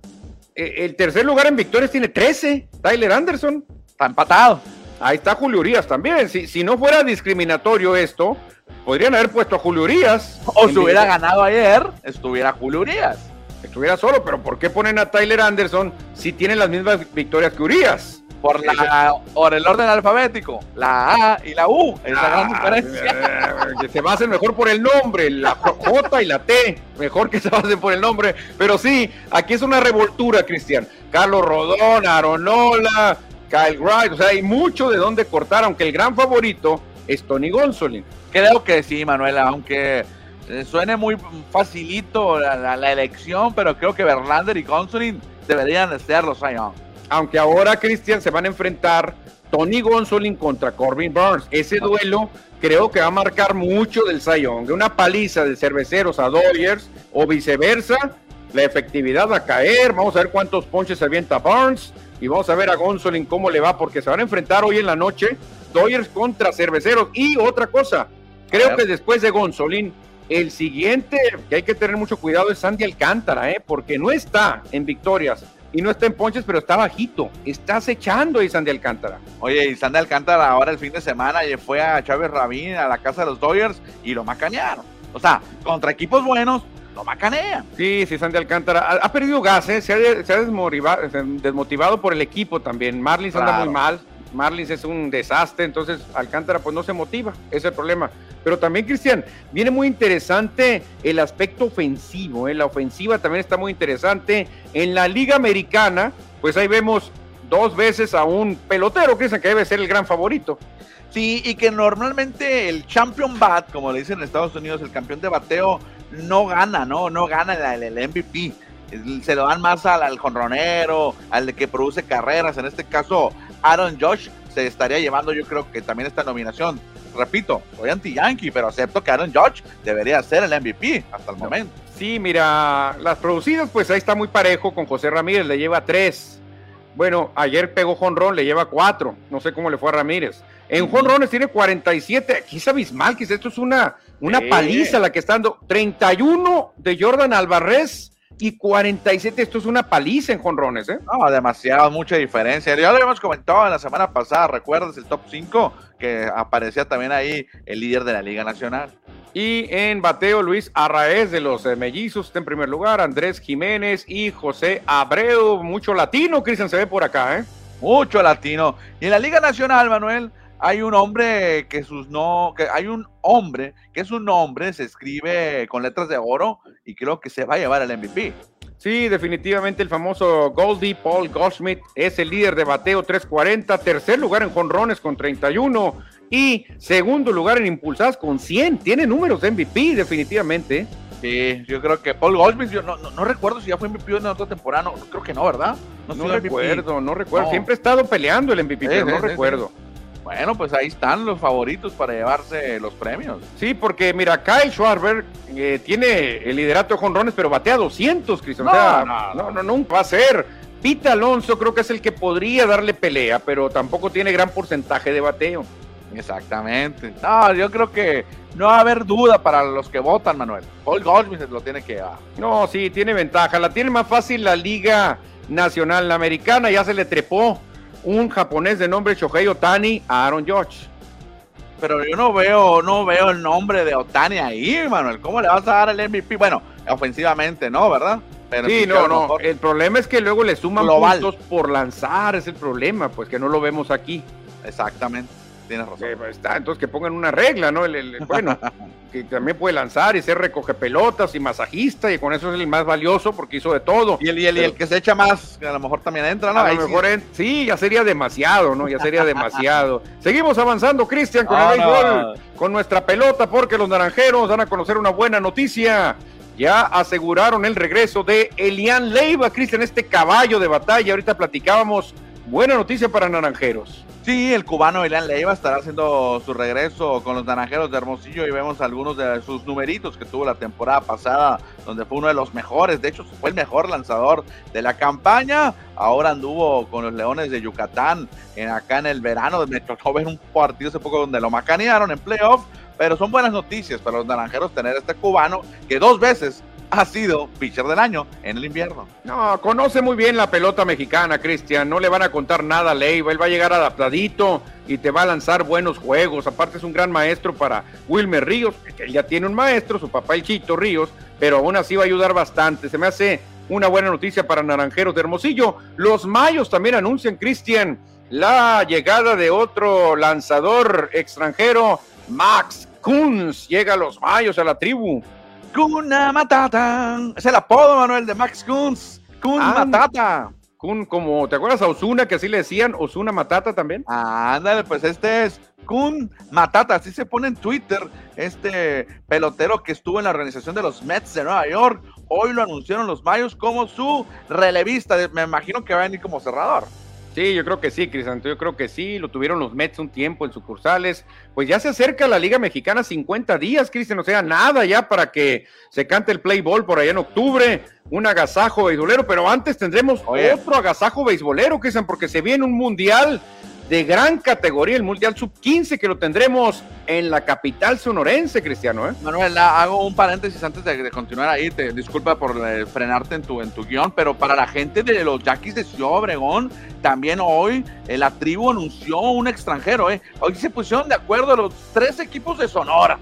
S1: el tercer lugar en victorias tiene 13. Tyler Anderson.
S2: Está empatado.
S1: Ahí está Julio Urias también. Si, si no fuera discriminatorio esto, podrían haber puesto a Julio Urias.
S2: O si hubiera ganado ayer, estuviera Julio Urias.
S1: Estuviera solo, pero ¿por qué ponen a Tyler Anderson si tiene las mismas victorias que Urias?
S2: Por, la, por el orden alfabético, la A y la U, es la gran ah, diferencia.
S1: Eh, que se basen mejor por el nombre, la J y la T, mejor que se basen por el nombre. Pero sí, aquí es una revoltura, Cristian. Carlos Rodón, Aronola, Kyle Wright, o sea, hay mucho de dónde cortar, aunque el gran favorito es Tony Gonsolin.
S2: Creo que sí, Manuela, aunque eh, suene muy facilito la, elección, pero creo que Verlander y Gonsolin deberían de ser los Sion.
S1: Aunque ahora, Cristian, se van a enfrentar Tony Gonsolin contra Corbin Burns. Ese duelo creo que va a marcar mucho del. De una paliza de cerveceros a Dodgers o viceversa, la efectividad va a caer. Vamos a ver cuántos ponches se avienta Burns y vamos a ver a Gonsolin cómo le va, porque se van a enfrentar hoy en la noche Dodgers contra Cerveceros. Y otra cosa, creo que después de Gonzolín, el siguiente que hay que tener mucho cuidado es Sandy Alcántara, ¿eh? porque no está en victorias y no está en ponches, pero está bajito. Está acechando ahí Sandy Alcántara.
S2: Oye, y Sandy Alcántara ahora el fin de semana fue a Chávez Rabín a la casa de los Dodgers y lo macanearon. O sea, contra equipos buenos, lo macanean.
S1: Sí, sí, Sandy Alcántara ha, perdido gas, ¿eh? se, ha, se ha desmotivado, por el equipo también. Marlins anda muy mal. Marlins es un desastre, entonces Alcántara pues no se motiva, es el problema. Pero también, Cristian, viene muy interesante el aspecto ofensivo, ¿eh? la ofensiva también está muy interesante. En la Liga Americana, pues ahí vemos dos veces a un pelotero, Cristian, que debe ser el gran favorito.
S2: Sí, y que normalmente el champion bat, como le dicen en Estados Unidos, el campeón de bateo, no gana, ¿no? No gana el MVP se lo dan más al, al jonronero, al de que produce carreras. En este caso, Aaron Josh se estaría llevando, yo creo que también esta nominación. Repito, soy anti-Yankee, pero acepto que Aaron Josh debería ser el MVP hasta el momento.
S1: Sí, mira, las producidas, pues ahí está muy parejo con José Ramírez, le lleva tres. Bueno, ayer pegó jonrón, le lleva cuatro. No sé cómo le fue a Ramírez. En jonrones tiene 47. Aquí es abismal, que esto es una, una paliza la que está dando. 31 de Jordan Alvarez y 47. Esto es una paliza en jonrones, ¿eh?
S2: No, demasiado, mucha diferencia. Ya lo habíamos comentado en la semana pasada, ¿recuerdas el top 5? Que aparecía también ahí el líder de la Liga Nacional.
S1: Y en bateo, Luis Arraez de los eh, Mellizos está en primer lugar, Andrés Jiménez y José Abreu. Mucho latino, Cristian, se ve por acá, ¿eh?
S2: Mucho latino. Y en la Liga Nacional, Manuel, hay un hombre que sus no, que hay un hombre que su nombre se escribe con letras de oro y creo que se va a llevar el MVP.
S1: Sí, definitivamente el famoso Goldie Paul Goldschmidt es el líder de bateo 340, tercer lugar en jonrones con 31 y segundo lugar en impulsadas con 100. Tiene números de MVP definitivamente.
S2: Sí, yo creo que Paul Goldschmidt, yo no, no, recuerdo si ya fue MVP en otra temporada, no, creo que no, ¿verdad?
S1: No, recuerdo, no recuerdo. Siempre he estado peleando el MVP, pero no recuerdo.
S2: Bueno, pues ahí están los favoritos para llevarse los premios.
S1: Sí, porque mira, Kyle Schwarber eh, tiene el liderato de jonrones, pero batea 200, Cristian. No, o sea, no, no, no, nunca va a ser. Pete Alonso creo que es el que podría darle pelea, pero tampoco tiene gran porcentaje de bateo.
S2: Exactamente. No, yo creo que no va a haber duda para los que votan, Manuel. Paul Goldschmidt lo tiene que llevar.
S1: No, sí, tiene ventaja. La tiene más fácil la Liga Nacional Americana, ya se le trepó un japonés de nombre Shohei Otani a Aaron George.
S2: Pero yo no veo, no veo el nombre de Otani ahí, Manuel. ¿Cómo le vas a dar el MVP? Bueno, ofensivamente no, ¿verdad?
S1: Pero sí, no, no. El problema es que luego le suman puntos por lanzar, es el problema, pues que no lo vemos aquí.
S2: Exactamente tienes razón.
S1: Pues, está, entonces que pongan una regla, ¿no? El, bueno, que también puede lanzar y ser recoge pelotas y masajista y con eso es el más valioso porque hizo de todo.
S2: Y el, y el, que se echa más, a lo mejor también entra, ¿no?
S1: A lo mejor sí. sí. ya sería demasiado, ¿no? Ya sería demasiado. Seguimos avanzando, Cristian, con el béisbol, con nuestra pelota porque los naranjeros van a conocer una buena noticia. Ya aseguraron el regreso de Elian Leiva, Cristian, este caballo de batalla. Ahorita platicábamos. Buena noticia para Naranjeros.
S2: Sí, el cubano Elian Leiva estará haciendo su regreso con los naranjeros de Hermosillo y vemos algunos de sus numeritos que tuvo la temporada pasada, donde fue uno de los mejores. De hecho, fue el mejor lanzador de la campaña. Ahora anduvo con los Leones de Yucatán en, acá en el verano. Me tocó ver un partido hace poco donde lo macanearon en playoff. Pero son buenas noticias para los naranjeros tener este cubano que dos veces ha sido pitcher del año en el invierno.
S1: No, conoce muy bien la pelota mexicana, Cristian. No le van a contar nada a Leiva. Él va a llegar adaptadito y te va a lanzar buenos juegos. Aparte es un gran maestro para Wilmer Ríos, que él ya tiene un maestro, su papá el Chito Ríos, pero aún así va a ayudar bastante. Se me hace una buena noticia para Naranjeros de Hermosillo. Los Mayos también anuncian, Cristian, la llegada de otro lanzador extranjero, Max Kunz. Llega a los Mayos a la tribu.
S2: Kuna Matata. Es el apodo, Manuel, de Max Kunz. Kun Matata.
S1: Kun, como, ¿te acuerdas a Osuna que así le decían? Osuna Matata también.
S2: Ándale, pues este es Kun Matata, así se pone en Twitter este pelotero que estuvo en la organización de los Mets de Nueva York. Hoy lo anunciaron los Mayos como su relevista. Me imagino que va a venir como cerrador.
S1: Sí, yo creo que sí, Crisanto, yo creo que sí, lo tuvieron los Mets un tiempo en sucursales, pues ya se acerca la Liga Mexicana 50 días, Cristian, o sea, nada ya para que se cante el play ball por allá en octubre, un agasajo beisbolero, pero antes tendremos otro agasajo beisbolero, Cristian, porque se viene un mundial de gran categoría, el Mundial Sub-15, que lo tendremos en la capital sonorense, Cristiano. ¿eh?
S2: Manuel, hago un paréntesis antes de, continuar ahí. Te, disculpa por eh, frenarte en tu, en tu guion, pero para la gente de los Yaquis de Ciudad Obregón, también hoy eh, la tribu anunció un extranjero. ¿eh? Hoy se pusieron de acuerdo los tres equipos de Sonora.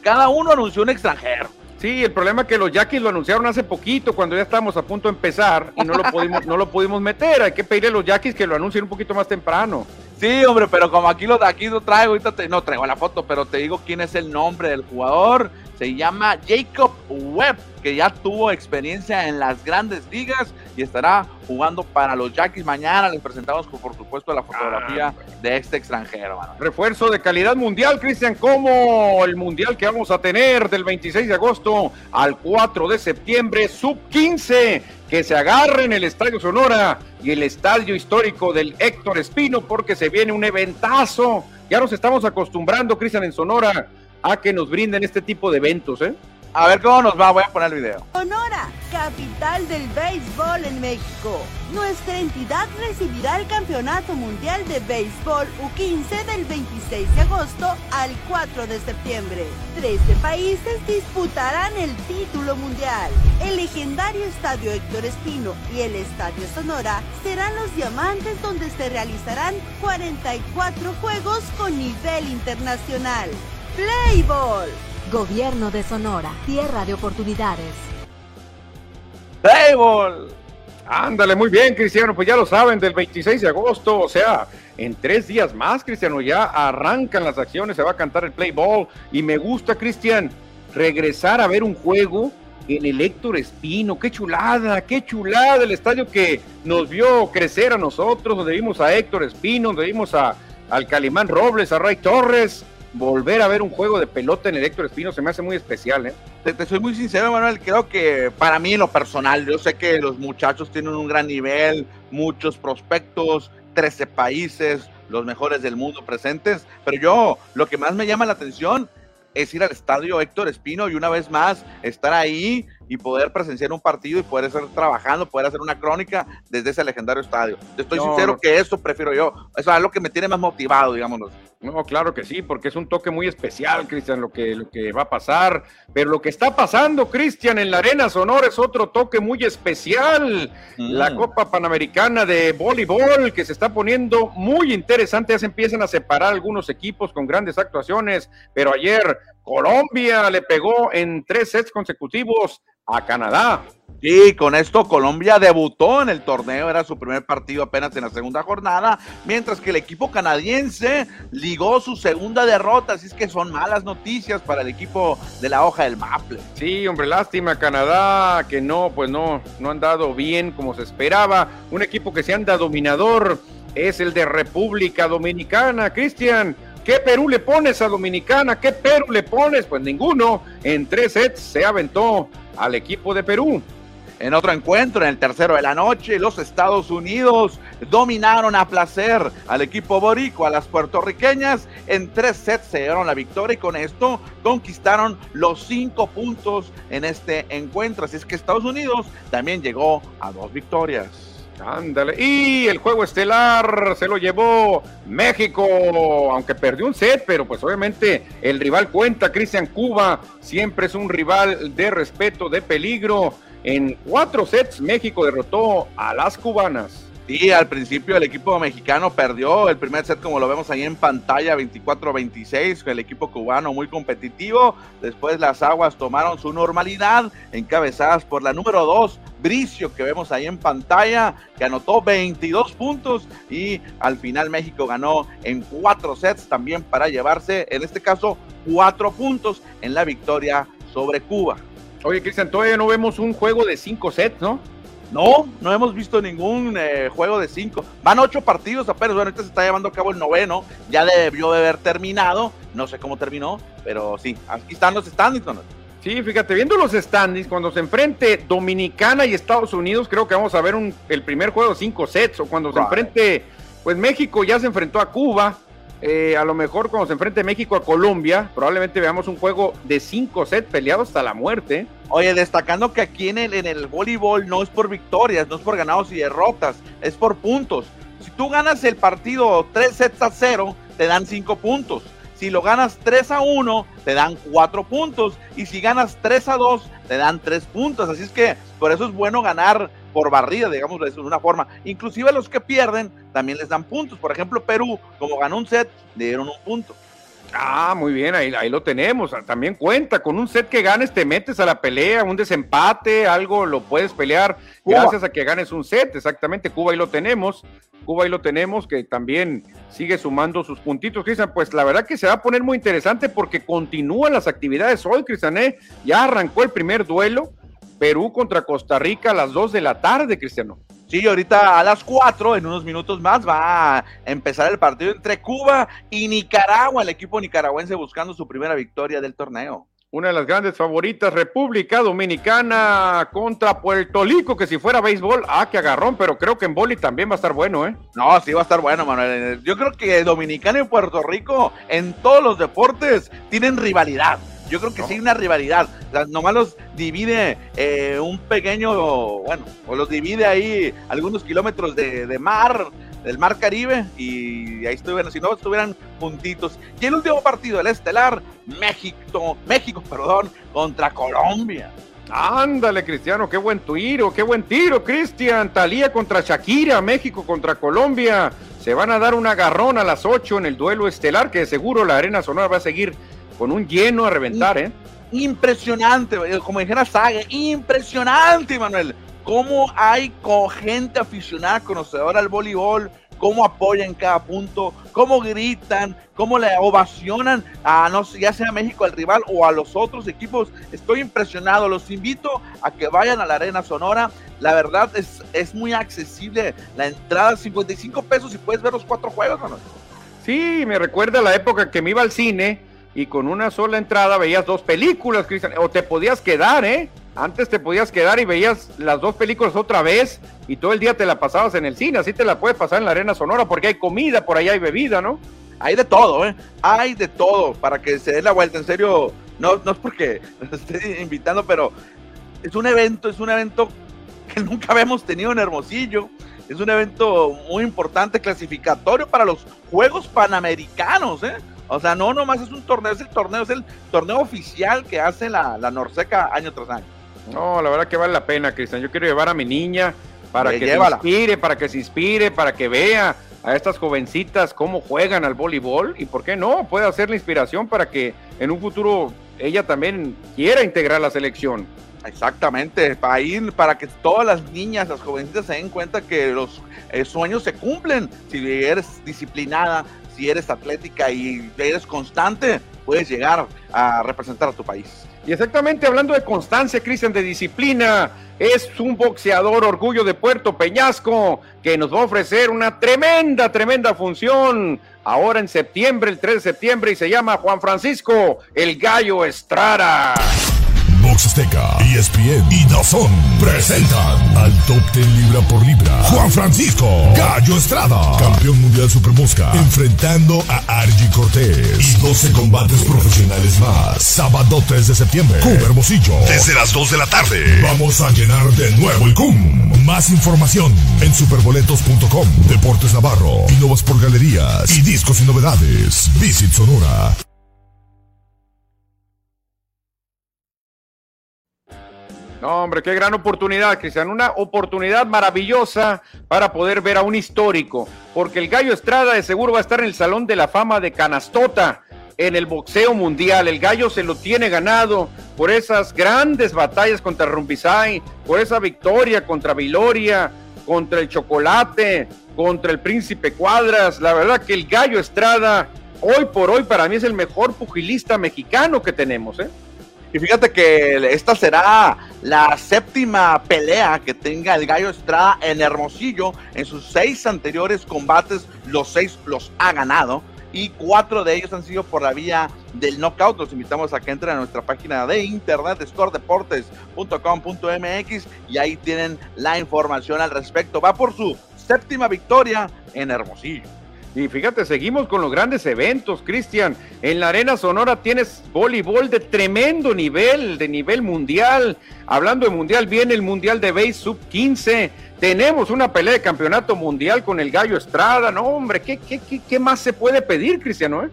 S2: Cada uno anunció un extranjero.
S1: Sí, el problema es que los Yaquis lo anunciaron hace poquito, cuando ya estábamos a punto de empezar, y no lo pudimos, no lo pudimos meter. Hay que pedirle a los Yaquis que lo anuncien un poquito más temprano.
S2: Sí, hombre, pero como aquí lo, aquí lo traigo, ahorita te, no traigo la foto, pero te digo quién es el nombre del jugador se llama Jacob Webb, que ya tuvo experiencia en las grandes ligas y estará jugando para los Yankees. Mañana les presentamos, por supuesto, la fotografía ah, de este extranjero.
S1: Refuerzo de calidad mundial, Cristian, como el mundial que vamos a tener del 26 de agosto al 4 de septiembre, sub 15, que se agarren el Estadio Sonora y el Estadio Histórico del Héctor Espino, porque se viene un eventazo. Ya nos estamos acostumbrando, Cristian, en Sonora a que nos brinden este tipo de eventos, ¿eh?
S2: A ver cómo nos va, voy a poner el video.
S3: Sonora, capital del béisbol en México. Nuestra entidad recibirá el Campeonato Mundial de Béisbol U15 del 26 de agosto al 4 de septiembre. Trece países disputarán el título mundial. El legendario Estadio Héctor Espino y el Estadio Sonora serán los diamantes donde se realizarán 44 juegos con nivel internacional. Playball. Gobierno de Sonora, tierra de oportunidades.
S1: Playball. Ándale, muy bien, Cristiano. Pues ya lo saben, del 26 de agosto, o sea, en tres días más, Cristiano, ya arrancan las acciones, se va a cantar el Playball. Y me gusta, Cristian, regresar a ver un juego en el Héctor Espino. Qué chulada, qué chulada el estadio que nos vio crecer a nosotros, donde vimos a Héctor Espino, donde vimos a, al Calimán Robles, a Ray Torres volver a ver un juego de pelota en el Héctor Espino se me hace muy especial, ¿eh?
S2: Te, soy muy sincero, Manuel, creo que para mí en lo personal, yo sé que los muchachos tienen un gran nivel, muchos prospectos, 13 países, los mejores del mundo presentes, pero yo lo que más me llama la atención es ir al estadio Héctor Espino y una vez más estar ahí y poder presenciar un partido y poder estar trabajando, poder hacer una crónica desde ese legendario estadio. Estoy sincero que eso prefiero yo. Eso es lo que me tiene más motivado, digámoslo.
S1: No, claro que sí, porque es un toque muy especial, Cristian, lo que, lo que va a pasar. Pero lo que está pasando, Cristian, en la Arena Sonora es otro toque muy especial. La mm. Copa Panamericana de Voleibol, que se está poniendo muy interesante. Ya se empiezan a separar algunos equipos con grandes actuaciones. Pero ayer Colombia le pegó en tres sets consecutivos a Canadá.
S2: Y con esto Colombia debutó en el torneo, era su primer partido apenas en la segunda jornada, mientras que el equipo canadiense ligó su segunda derrota, así es que son malas noticias para el equipo de la hoja del Maple.
S1: Sí, hombre, lástima Canadá, que no, pues no, no han dado bien como se esperaba, un equipo que se anda dominador es el de República Dominicana, Cristian, ¿Qué Perú le pones a Dominicana? ¿Qué Perú le pones? Pues ninguno. En tres sets se aventó al equipo de Perú.
S2: En otro encuentro, en el tercero de la noche, los Estados Unidos dominaron a placer al equipo boricua, a las puertorriqueñas. En tres sets se dieron la victoria y con esto conquistaron los cinco puntos en este encuentro. Así es que Estados Unidos también llegó a dos victorias.
S1: Ándale. Y el juego estelar se lo llevó México, aunque perdió un set, pero pues obviamente el rival cuenta. Cristian Cuba siempre es un rival de respeto, de peligro. En cuatro sets México derrotó a las cubanas.
S2: Sí, al principio el equipo mexicano perdió el primer set como lo vemos ahí en pantalla 24-26, el equipo cubano muy competitivo. Después las aguas tomaron su normalidad, encabezadas por la número 2, Bricio, que vemos ahí en pantalla, que anotó 22 puntos y al final México ganó en cuatro sets también para llevarse, en este caso, cuatro puntos en la victoria sobre Cuba.
S1: Oye, Cristian, todavía no vemos un juego de cinco sets, ¿no?
S2: No, no hemos visto ningún eh, juego de cinco. Van ocho partidos apenas. Bueno, ahorita se está llevando a cabo el noveno. Ya debió de haber terminado. No sé cómo terminó, pero sí, aquí están los standings. ¿no?
S1: Sí, fíjate, viendo los standings, cuando se enfrente Dominicana y Estados Unidos, creo que vamos a ver un, el primer juego de cinco sets. O cuando se enfrente, pues México ya se enfrentó a Cuba. Eh, a lo mejor cuando se enfrente México a Colombia, probablemente veamos un juego de cinco sets peleados hasta la muerte.
S2: Oye, destacando que aquí en el, en el voleibol no es por victorias, no es por ganados y derrotas, es por puntos. Si tú ganas el partido 3 sets a 0, te dan 5 puntos. Si lo ganas 3 a 1, te dan 4 puntos. Y si ganas 3 a 2, te dan 3 puntos. Así es que por eso es bueno ganar por barrida, digamos de una forma. Inclusive a los que pierden también les dan puntos. Por ejemplo, Perú, como ganó un set, le dieron un punto.
S1: Ah, muy bien, ahí, ahí lo tenemos. También cuenta con un set que ganes, te metes a la pelea, un desempate, algo lo puedes pelear gracias a que ganes un set. Exactamente, Cuba ahí lo tenemos. Cuba ahí lo tenemos, que también sigue sumando sus puntitos, Cristian. Pues la verdad que se va a poner muy interesante porque continúan las actividades hoy, Cristian. ¿eh? Ya arrancó el primer duelo, Perú contra Costa Rica a las 2 de la tarde, Cristiano.
S2: Sí, ahorita a las 4, en unos minutos más, va a empezar el partido entre Cuba y Nicaragua, el equipo nicaragüense buscando su primera victoria del torneo.
S1: Una de las grandes favoritas, República Dominicana contra Puerto Rico, que si fuera béisbol, ah, que agarrón, pero creo que en boli también va a estar bueno, ¿eh?
S2: No, sí va a estar bueno, Manuel. Yo creo que Dominicana y Puerto Rico en todos los deportes tienen rivalidad. Yo creo que sí hay una rivalidad. nomás los divide eh, un pequeño, bueno, o los divide ahí algunos kilómetros de, mar, del mar Caribe, y ahí estuvieran, si no estuvieran juntitos. Y el último partido, el estelar, México, México, perdón, contra Colombia.
S1: Ándale, Cristiano, qué buen tiro, qué buen tiro, Cristian. Talía contra Shakira, México contra Colombia. Se van a dar un agarrón a las 8 en el duelo estelar, que seguro la Arena Sonora va a seguir con un lleno a reventar, ¿eh?
S2: Impresionante, como dijera Saga, impresionante, Manuel. Cómo hay gente aficionada, conocedora al voleibol, cómo apoyan cada punto, cómo gritan, cómo le ovacionan a no sé, ya sea a México al rival o a los otros equipos. Estoy impresionado. Los invito a que vayan a la Arena Sonora. La verdad es, es muy accesible. La entrada 55 pesos y puedes ver los cuatro juegos, Manuel.
S1: Sí, me recuerda la época que me iba al cine y con una sola entrada veías dos películas, Cristian, o te podías quedar, ¿eh? Antes te podías quedar y veías las dos películas otra vez y todo el día te la pasabas en el cine, así te la puedes pasar en la arena sonora porque hay comida, por allá hay bebida, ¿no?
S2: Hay de todo, ¿eh? Hay de todo para que se dé la vuelta, en serio, no, no es porque esté invitando, pero es un evento, es un evento que nunca habíamos tenido en Hermosillo. Es un evento muy importante, clasificatorio para los Juegos Panamericanos, ¿eh? O sea, no nomás es un torneo, es el torneo, es el torneo oficial que hace la, Norseca año tras año.
S1: No, la verdad que vale la pena, Cristian. Yo quiero llevar a mi niña para que se inspire, para que se inspire, para que vea a estas jovencitas cómo juegan al voleibol y por qué no, puede hacer la inspiración para que en un futuro ella también quiera integrar la selección.
S2: Exactamente, para ir, para que todas las niñas, las jovencitas se den cuenta que los eh, sueños se cumplen si eres disciplinada, si eres atlética y eres constante, puedes llegar a representar a tu país.
S1: Y exactamente hablando de constancia, Cristian, de disciplina, es un boxeador orgullo de Puerto Peñasco que nos va a ofrecer una tremenda, tremenda función ahora en septiembre, el 3 de septiembre, y se llama Juan Francisco, el Gallo Estrada.
S4: Box Azteca, ESPN y Dazón presentan al Top Ten Libra por Libra. Juan Francisco Gallo Estrada, campeón mundial Super Mosca, enfrentando a Argy Cortés y 12 combates profesionales más. Sábado 3 de septiembre, Cum Hermosillo. Desde las 2 de la tarde, vamos a llenar de nuevo el Cum. Más información en superboletos.com. Deportes Navarro, Innovas por Galerías y Discos y Novedades. Visit Sonora.
S1: No, hombre, qué gran oportunidad, Cristian. Una oportunidad maravillosa para poder ver a un histórico. Porque el Gallo Estrada de seguro va a estar en el Salón de la Fama de Canastota en el boxeo mundial. El Gallo se lo tiene ganado por esas grandes batallas contra Rumpizay, por esa victoria contra Viloria, contra el Chocolate, contra el Príncipe Cuadras. La verdad que el Gallo Estrada, hoy por hoy, para mí es el mejor pugilista mexicano que tenemos, ¿eh?
S2: Y fíjate que esta será la séptima pelea que tenga el Gallo Estrada en Hermosillo. En sus seis anteriores combates, los seis los ha ganado. Y cuatro de ellos han sido por la vía del knockout. Los invitamos a que entren a nuestra página de internet, scoredeportes.com.mx, y ahí tienen la información al respecto. Va por su séptima victoria en Hermosillo.
S1: Y fíjate, seguimos con los grandes eventos, Cristian. En la Arena Sonora tienes voleibol de tremendo nivel, de nivel mundial. Hablando de mundial, viene el Mundial de Base Sub 15. Tenemos una pelea de campeonato mundial con el Gallo Estrada. No, hombre, ¿qué, qué, qué, más se puede pedir, Cristiano? Eh?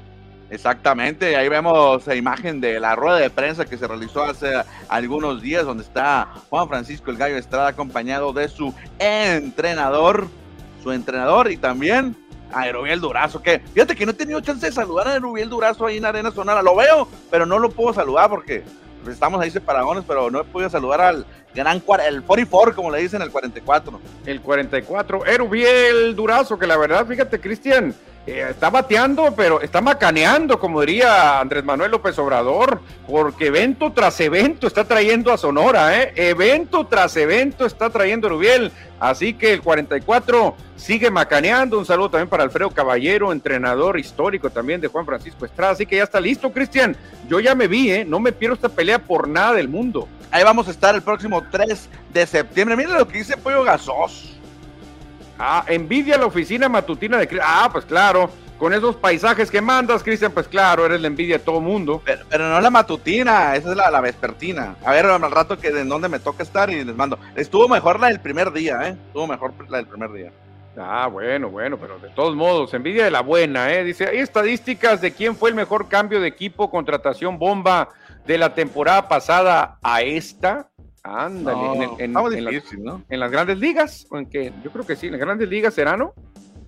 S2: Exactamente, ahí vemos la imagen de la rueda de prensa que se realizó hace algunos días, donde está Juan Francisco el Gallo Estrada acompañado de su entrenador, su entrenador y también a Erubiel Durazo, que fíjate que no he tenido chance de saludar a Erubiel Durazo ahí en Arena Sonora, lo veo, pero no lo puedo saludar porque estamos ahí separados, pero no he podido saludar al gran el 44, como le dicen, el 44.
S1: El 44, Erubiel Durazo, que la verdad, fíjate, Cristian, eh, está bateando, pero está macaneando, como diría Andrés Manuel López Obrador, porque evento tras evento está trayendo a Sonora, ¿eh? Evento tras evento está trayendo Rubiel. Así que el 44 sigue macaneando. Un saludo también para Alfredo Caballero, entrenador histórico también de Juan Francisco Estrada. Así que ya está listo, Cristian. Yo ya me vi, ¿eh? No me pierdo esta pelea por nada del mundo.
S2: Ahí vamos a estar el próximo 3 de septiembre. Miren lo que dice Pollo Gasos
S1: Ah, envidia la oficina matutina de Ah, pues claro, con esos paisajes que mandas, Cristian, pues claro, eres la envidia de todo mundo.
S2: Pero, no la matutina, esa es la, la, vespertina. A ver, al rato que de dónde me toca estar y les mando. Estuvo mejor la del primer día, ¿eh? Estuvo mejor la del primer día.
S1: Ah, bueno, bueno, pero de todos modos, envidia de la buena, ¿eh? Dice, hay estadísticas de quién fue el mejor cambio de equipo, contratación bomba de la temporada pasada a esta. Ándale, en, las, grandes ligas, o en que yo creo que sí, en las grandes ligas será, ¿no?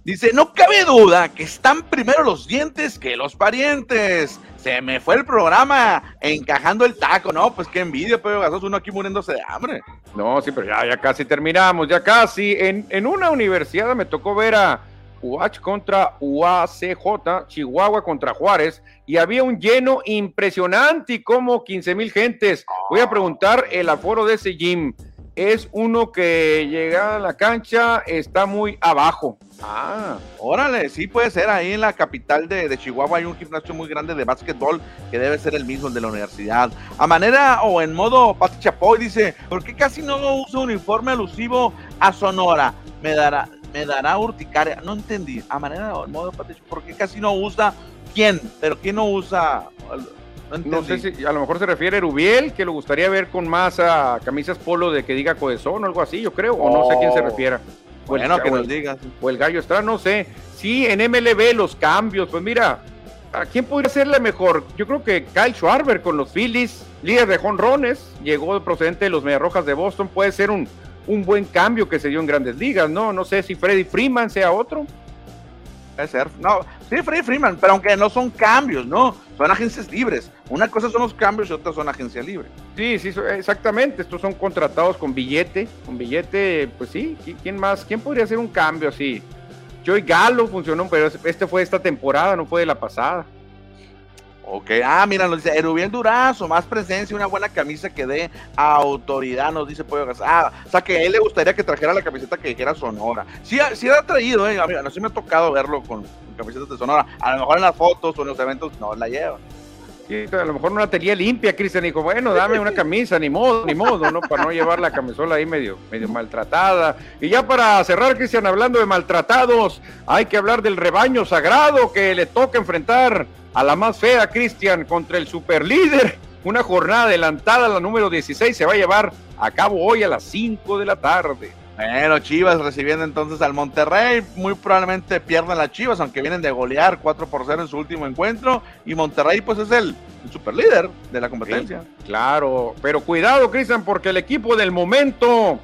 S2: Dice, no cabe duda que están primero los dientes que los parientes. Se me fue el programa encajando el taco, ¿no? Pues qué envidia, pero gasos uno aquí muriéndose de hambre.
S1: No, sí, pero ya, ya casi terminamos, ya casi. En, en una universidad me tocó ver a UH contra UACJ, Chihuahua contra Juárez, y había un lleno impresionante y como 15 mil gentes. Voy a preguntar el aforo de ese gym. Es uno que llega a la cancha, está muy abajo.
S2: Ah, órale, sí puede ser. Ahí en la capital de, Chihuahua hay un gimnasio muy grande de básquetbol que debe ser el mismo, el de la universidad. A manera o en modo Pati Chapoy dice, ¿por qué casi no usa un uniforme alusivo a Sonora? Me dará, me dará urticaria. No entendí. A manera o en modo Pati Chapoy, ¿por qué casi no usa quién? Pero ¿quién no usa?
S1: No, sé si a lo mejor se refiere a Rubiel, que le gustaría ver con más a camisas polo de que diga Codezón o algo así, yo creo, o no sé a quién se oh. refiere.
S2: bueno, que nos digas.
S1: O el gallo Estrada, no sé. Sí, en MLB los cambios, pues mira, ¿a quién podría ser la mejor? Yo creo que Kyle Schwarber con los Phillies, líder de jonrones, llegó procedente de los Mediarrojas de Boston, puede ser un, un buen cambio que se dio en grandes ligas, ¿no? No sé si Freddy Freeman sea otro.
S2: Puede ser. No, sí, Freddy Freeman, pero aunque no son cambios, ¿no? Son agencias libres. Una cosa son los cambios y otra son agencias libres.
S1: Sí, sí, exactamente. Estos son contratados con billete. Con billete, pues sí. ¿Quién más? ¿Quién podría hacer un cambio así? Joey Galo funcionó, pero este fue esta temporada, no fue de la pasada.
S2: Ok, ah, mira, nos dice Erubiel Durazo, más presencia, una buena camisa que dé autoridad, nos dice Pollo Gas. Ah, o sea que a él le gustaría que trajera la camiseta que dijera Sonora. Sí, sí ha traído, eh, mira, no sí me ha tocado verlo con, camisetas de Sonora. A lo mejor en las fotos o en los eventos no la lleva.
S1: Sí, a lo mejor una tenía limpia, Cristian, dijo, bueno, dame una camisa, ni modo, ni modo, ¿no? Para no llevar la camisola ahí medio, medio maltratada. Y ya para cerrar, Cristian, hablando de maltratados, hay que hablar del rebaño sagrado que le toca enfrentar a la más fea, Cristian, contra el superlíder. Una jornada adelantada, la número 16, se va a llevar a cabo hoy a las 5 de la tarde.
S2: Bueno, Chivas recibiendo entonces al Monterrey. Muy probablemente pierdan las Chivas, aunque vienen de golear 4 por 0 en su último encuentro. Y Monterrey, pues es el, superlíder de la competencia.
S1: claro, pero cuidado, Cristian, porque el equipo del momento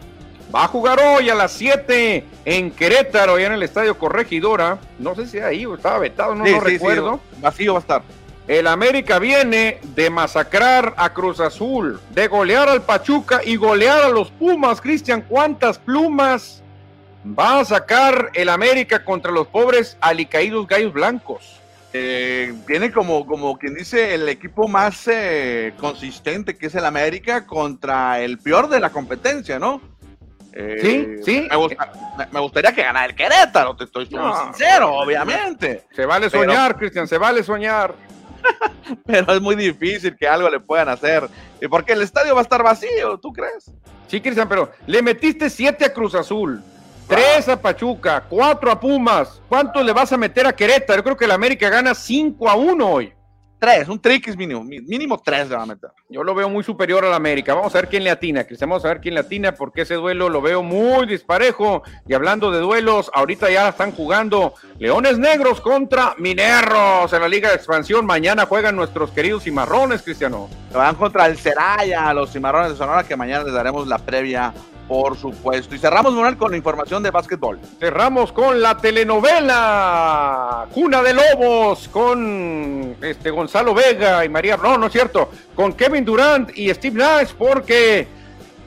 S1: Va a jugar hoy a las 7 en Querétaro, ya en el Estadio Corregidora. No sé si ahí o estaba vetado, no, lo recuerdo.
S2: vacío va a estar.
S1: El América viene de masacrar a Cruz Azul, de golear al Pachuca y golear a los Pumas. Cristian, ¿cuántas plumas va a sacar el América contra los pobres alicaídos gallos blancos?
S2: Eh, viene como, como quien dice el equipo más eh, consistente que es el América contra el peor de la competencia, ¿no?
S1: Sí, sí.
S2: Me, gustaría que ganara el Querétaro, te estoy sincero, obviamente.
S1: Se vale soñar, Cristian, se vale soñar.
S2: pero es muy difícil que algo le puedan hacer. Y porque el estadio va a estar vacío, ¿tú crees?
S1: Sí, Cristian, pero le metiste siete a Cruz Azul, tres a Pachuca, cuatro a Pumas. ¿Cuánto le vas a meter a Querétaro? Yo creo que el América gana 5 a 1 hoy.
S2: Tres, un trick mínimo, mínimo tres le va a meter.
S1: Yo lo veo muy superior al América. Vamos a ver quién le atina, Cristian. Vamos a ver quién le atina, porque ese duelo lo veo muy disparejo. Y hablando de duelos, ahorita ya están jugando Leones Negros contra Mineros en la Liga de Expansión. Mañana juegan nuestros queridos cimarrones, Cristiano.
S2: Van contra el Ceraya, los cimarrones de Sonora, que mañana les daremos la previa Por supuesto. Y cerramos, Manuel, con la información de básquetbol.
S1: Cerramos con la telenovela Cuna de Lobos, con este Gonzalo Vega y María. No, no es cierto. Con Kevin Durant y Steve Nash, porque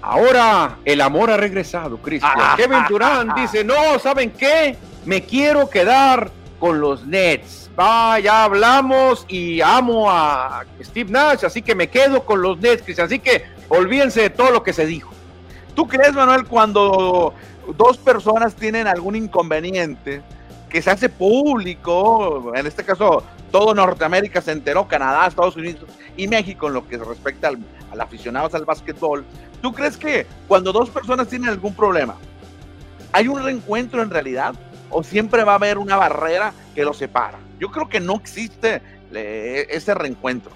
S1: ahora el amor ha regresado, Cristian. Ah. Kevin Durant dice: No, ¿saben qué? Me quiero quedar con los Nets. Va, ya hablamos y amo a Steve Nash, así que me quedo con los Nets, Cristian. Así que olvídense de todo lo que se dijo.
S2: ¿Tú crees, Manuel, cuando dos personas tienen algún inconveniente que se hace público, en este caso todo Norteamérica se enteró, Canadá, Estados Unidos y México en lo que respecta al, al aficionados al básquetbol, ¿tú crees que cuando dos personas tienen algún problema, hay un reencuentro en realidad? ¿O siempre va a haber una barrera que los separa? Yo creo que no existe eh, ese reencuentro.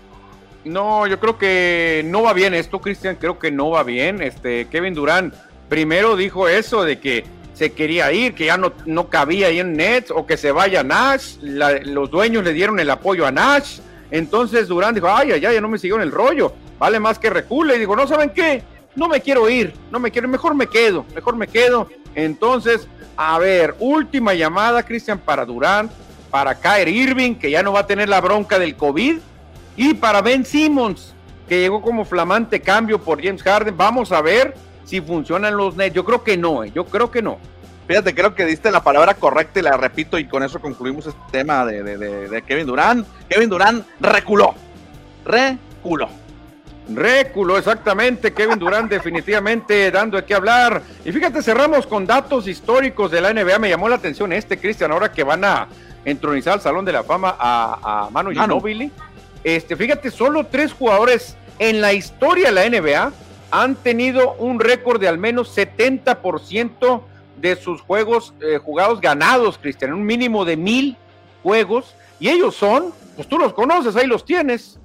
S1: No, yo creo que no va bien esto, Cristian. Creo que no va bien. Este Kevin Durán primero dijo eso de que se quería ir, que ya no, no cabía ahí en Nets o que se vaya Nash. los dueños le dieron el apoyo a Nash. Entonces Durán dijo, ay, ay, ya no me siguieron el rollo. Vale más que recule. Y dijo, no saben qué, no me quiero ir, no me quiero, mejor me quedo, mejor me quedo. Entonces, a ver, última llamada, Cristian, para Durán, para Kyrie Irving, que ya no va a tener la bronca del COVID y para Ben Simmons, que llegó como flamante cambio por James Harden, vamos a ver si funcionan los Nets. Yo creo que no, eh. yo creo que no.
S2: Fíjate, creo que diste la palabra correcta y la repito y con eso concluimos este tema de, Kevin Durán. Kevin Durán reculó, reculó.
S1: Reculó, exactamente. Kevin Durán definitivamente dando de qué hablar. Y fíjate, cerramos con datos históricos de la NBA. Me llamó la atención este, Cristian, ahora que van a entronizar al Salón de la Fama a, a Manu Ginobili. Este, fíjate, solo tres jugadores en la historia de la NBA han tenido un récord de al menos 70% de sus juegos eh, jugados ganados, Cristian, un mínimo de mil juegos. Y ellos son, pues tú los conoces, ahí los tienes.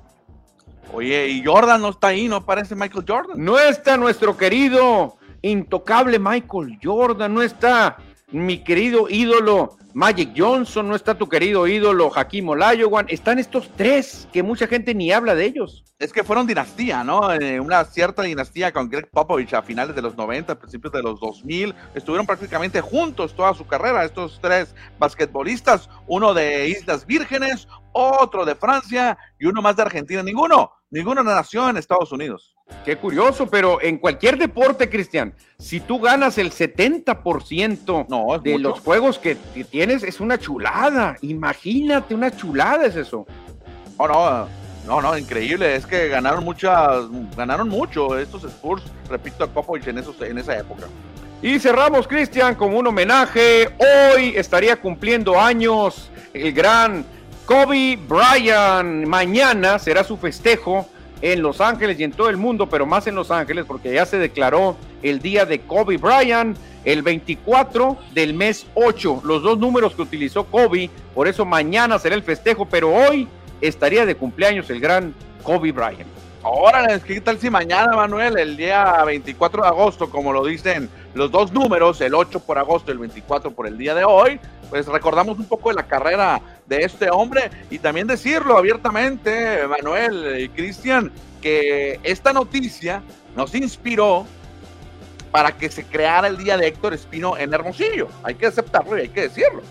S2: Oye, y Jordan no está ahí, no parece Michael Jordan.
S1: No está nuestro querido, intocable Michael Jordan, no está mi querido ídolo Magic Johnson, no está tu querido ídolo Hakim Olajuwon, están estos tres que mucha gente ni habla de ellos.
S2: Es que fueron dinastía, ¿no? Eh, una cierta dinastía con Greg Popovich a finales de los 90, principios de los 2000, estuvieron prácticamente juntos toda su carrera, estos tres basquetbolistas, uno de Islas Vírgenes, otro de Francia y uno más de Argentina, ninguno, ninguno nació en Estados Unidos.
S1: Qué curioso, pero en cualquier deporte, Cristian, si tú ganas el 70% no, de los juegos que tienes, es una chulada. Imagínate, una chulada es eso.
S2: Oh, no, no, no, increíble. Es que ganaron muchas, ganaron mucho estos Spurs, repito, a Popovich en, esos, en esa época.
S1: Y cerramos, Cristian, con un homenaje. Hoy estaría cumpliendo años el gran Kobe Bryant. Mañana será su festejo en Los Ángeles y en todo el mundo, pero más en Los Ángeles porque ya se declaró el día de Kobe Bryant, el 24 del mes 8, los dos números que utilizó Kobe, por eso mañana será el festejo, pero hoy estaría de cumpleaños el gran Kobe Bryant.
S2: Ahora, ¿qué tal si mañana, Manuel, el día 24 de agosto, como lo dicen los dos números, el 8 por agosto y el 24 por el día de hoy, pues recordamos un poco de la carrera de este hombre y también decirlo abiertamente, Manuel y Cristian, que esta noticia nos inspiró para que se creara el día de Héctor Espino en Hermosillo. Hay que aceptarlo y hay que decirlo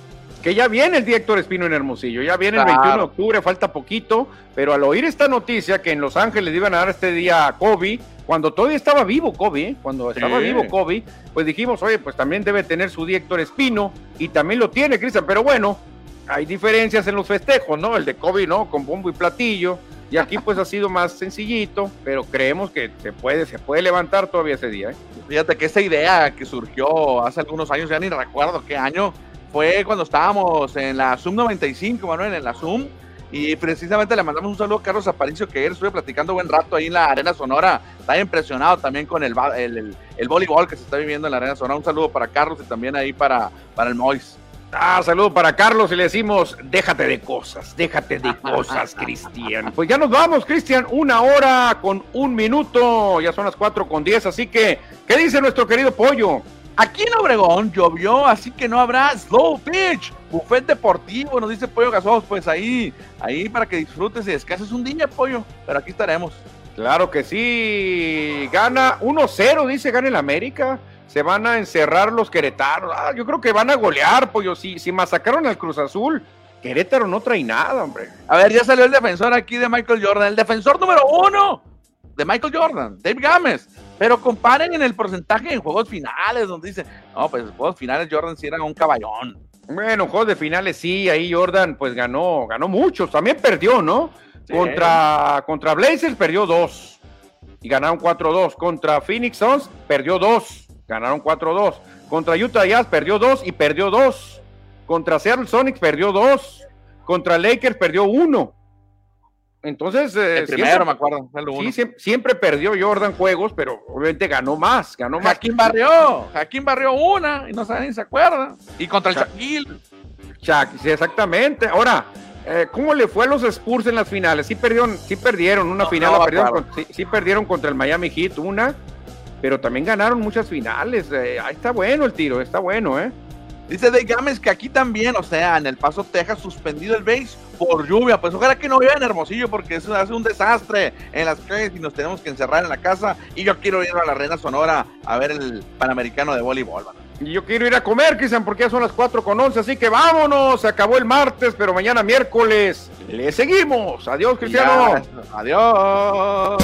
S1: que ya viene el día Héctor Espino en Hermosillo, ya viene el 21 de octubre, falta poquito, pero al oír esta noticia que en Los Ángeles iban a dar este día a Kobe, cuando todavía estaba vivo Kobe, ¿eh? cuando estaba vivo Kobe, pues dijimos, oye, pues también debe tener su día Héctor Espino, y también lo tiene, Cristian, pero bueno, hay diferencias en los festejos, ¿no? El de Kobe, ¿no? Con bombo y platillo, y aquí pues ha sido más sencillito, pero creemos que se puede, se puede levantar todavía ese día. ¿eh?
S2: Fíjate que esa idea que surgió hace algunos años, ya ni recuerdo qué año, fue cuando estábamos en la Zoom 95, Manuel, en la Zoom. Y precisamente le mandamos un saludo a Carlos Aparicio, que él estuve platicando buen rato ahí en la Arena Sonora. Está impresionado también con el, el, el, voleibol que se está viviendo en la Arena Sonora. Un saludo para Carlos y también ahí para, para el Mois.
S1: Ah, saludo para Carlos y le decimos, déjate de cosas, déjate de cosas, Cristian. Pues ya nos vamos, Cristian, una hora con un minuto, ya son las cuatro con diez, así que, ¿qué dice nuestro querido Pollo?
S2: Aquí en Obregón llovió, así que no habrá slow pitch. Buffet deportivo, nos dice Pollo Gasos, pues ahí, ahí para que disfrutes y descanses un día, Pollo. Pero aquí estaremos.
S1: Claro que sí. Gana 1-0, dice, gana el América. se van a encerrar los queretaros. Ah, yo creo que van a golear, pollo. Si, si masacraron al Cruz Azul, Querétaro no trae nada, hombre.
S2: A ver, ya salió el defensor aquí de Michael Jordan, el defensor número uno de Michael Jordan, Dave Gámez. Pero comparen en el porcentaje en juegos finales, donde dicen, no, pues en juegos finales Jordan sí era un caballón.
S1: Bueno, juegos de finales sí, ahí Jordan pues ganó, ganó muchos, también perdió, ¿no? Contra, contra Blazers perdió dos y ganaron 4-2. Contra Phoenix Suns perdió dos, ganaron 4-2. Contra Utah Jazz perdió dos y perdió dos. Contra Seattle Sonics perdió dos. Contra Lakers perdió uno. Entonces,
S2: eh, primero me acuerdo.
S1: Sí, siempre, perdió Jordan juegos, pero obviamente ganó más, ganó más.
S2: Jaquín barrió, Jaquín barrió una y no saben se acuerda. Y contra el Shaquille.
S1: sí, exactamente. Ahora, eh, ¿cómo le fue a los Spurs en las finales? Sí perdieron, sí perdieron una final, sí, perdieron contra el Miami Heat una, pero también ganaron muchas finales. Eh, ahí está bueno el tiro, está bueno, ¿eh?
S2: Dice de Gámez que aquí también, o sea, en El Paso, Texas, suspendido el base por lluvia. Pues ojalá que no viva en Hermosillo porque eso hace un desastre en las calles y nos tenemos que encerrar en la casa. Y yo quiero ir a la Reina Sonora a ver el Panamericano de voleibol.
S1: Y yo quiero ir a comer, Cristian, porque ya son las 4 con 11, así que vámonos. Se acabó el martes, pero mañana miércoles le seguimos. Adiós, Cristiano.
S2: Adiós.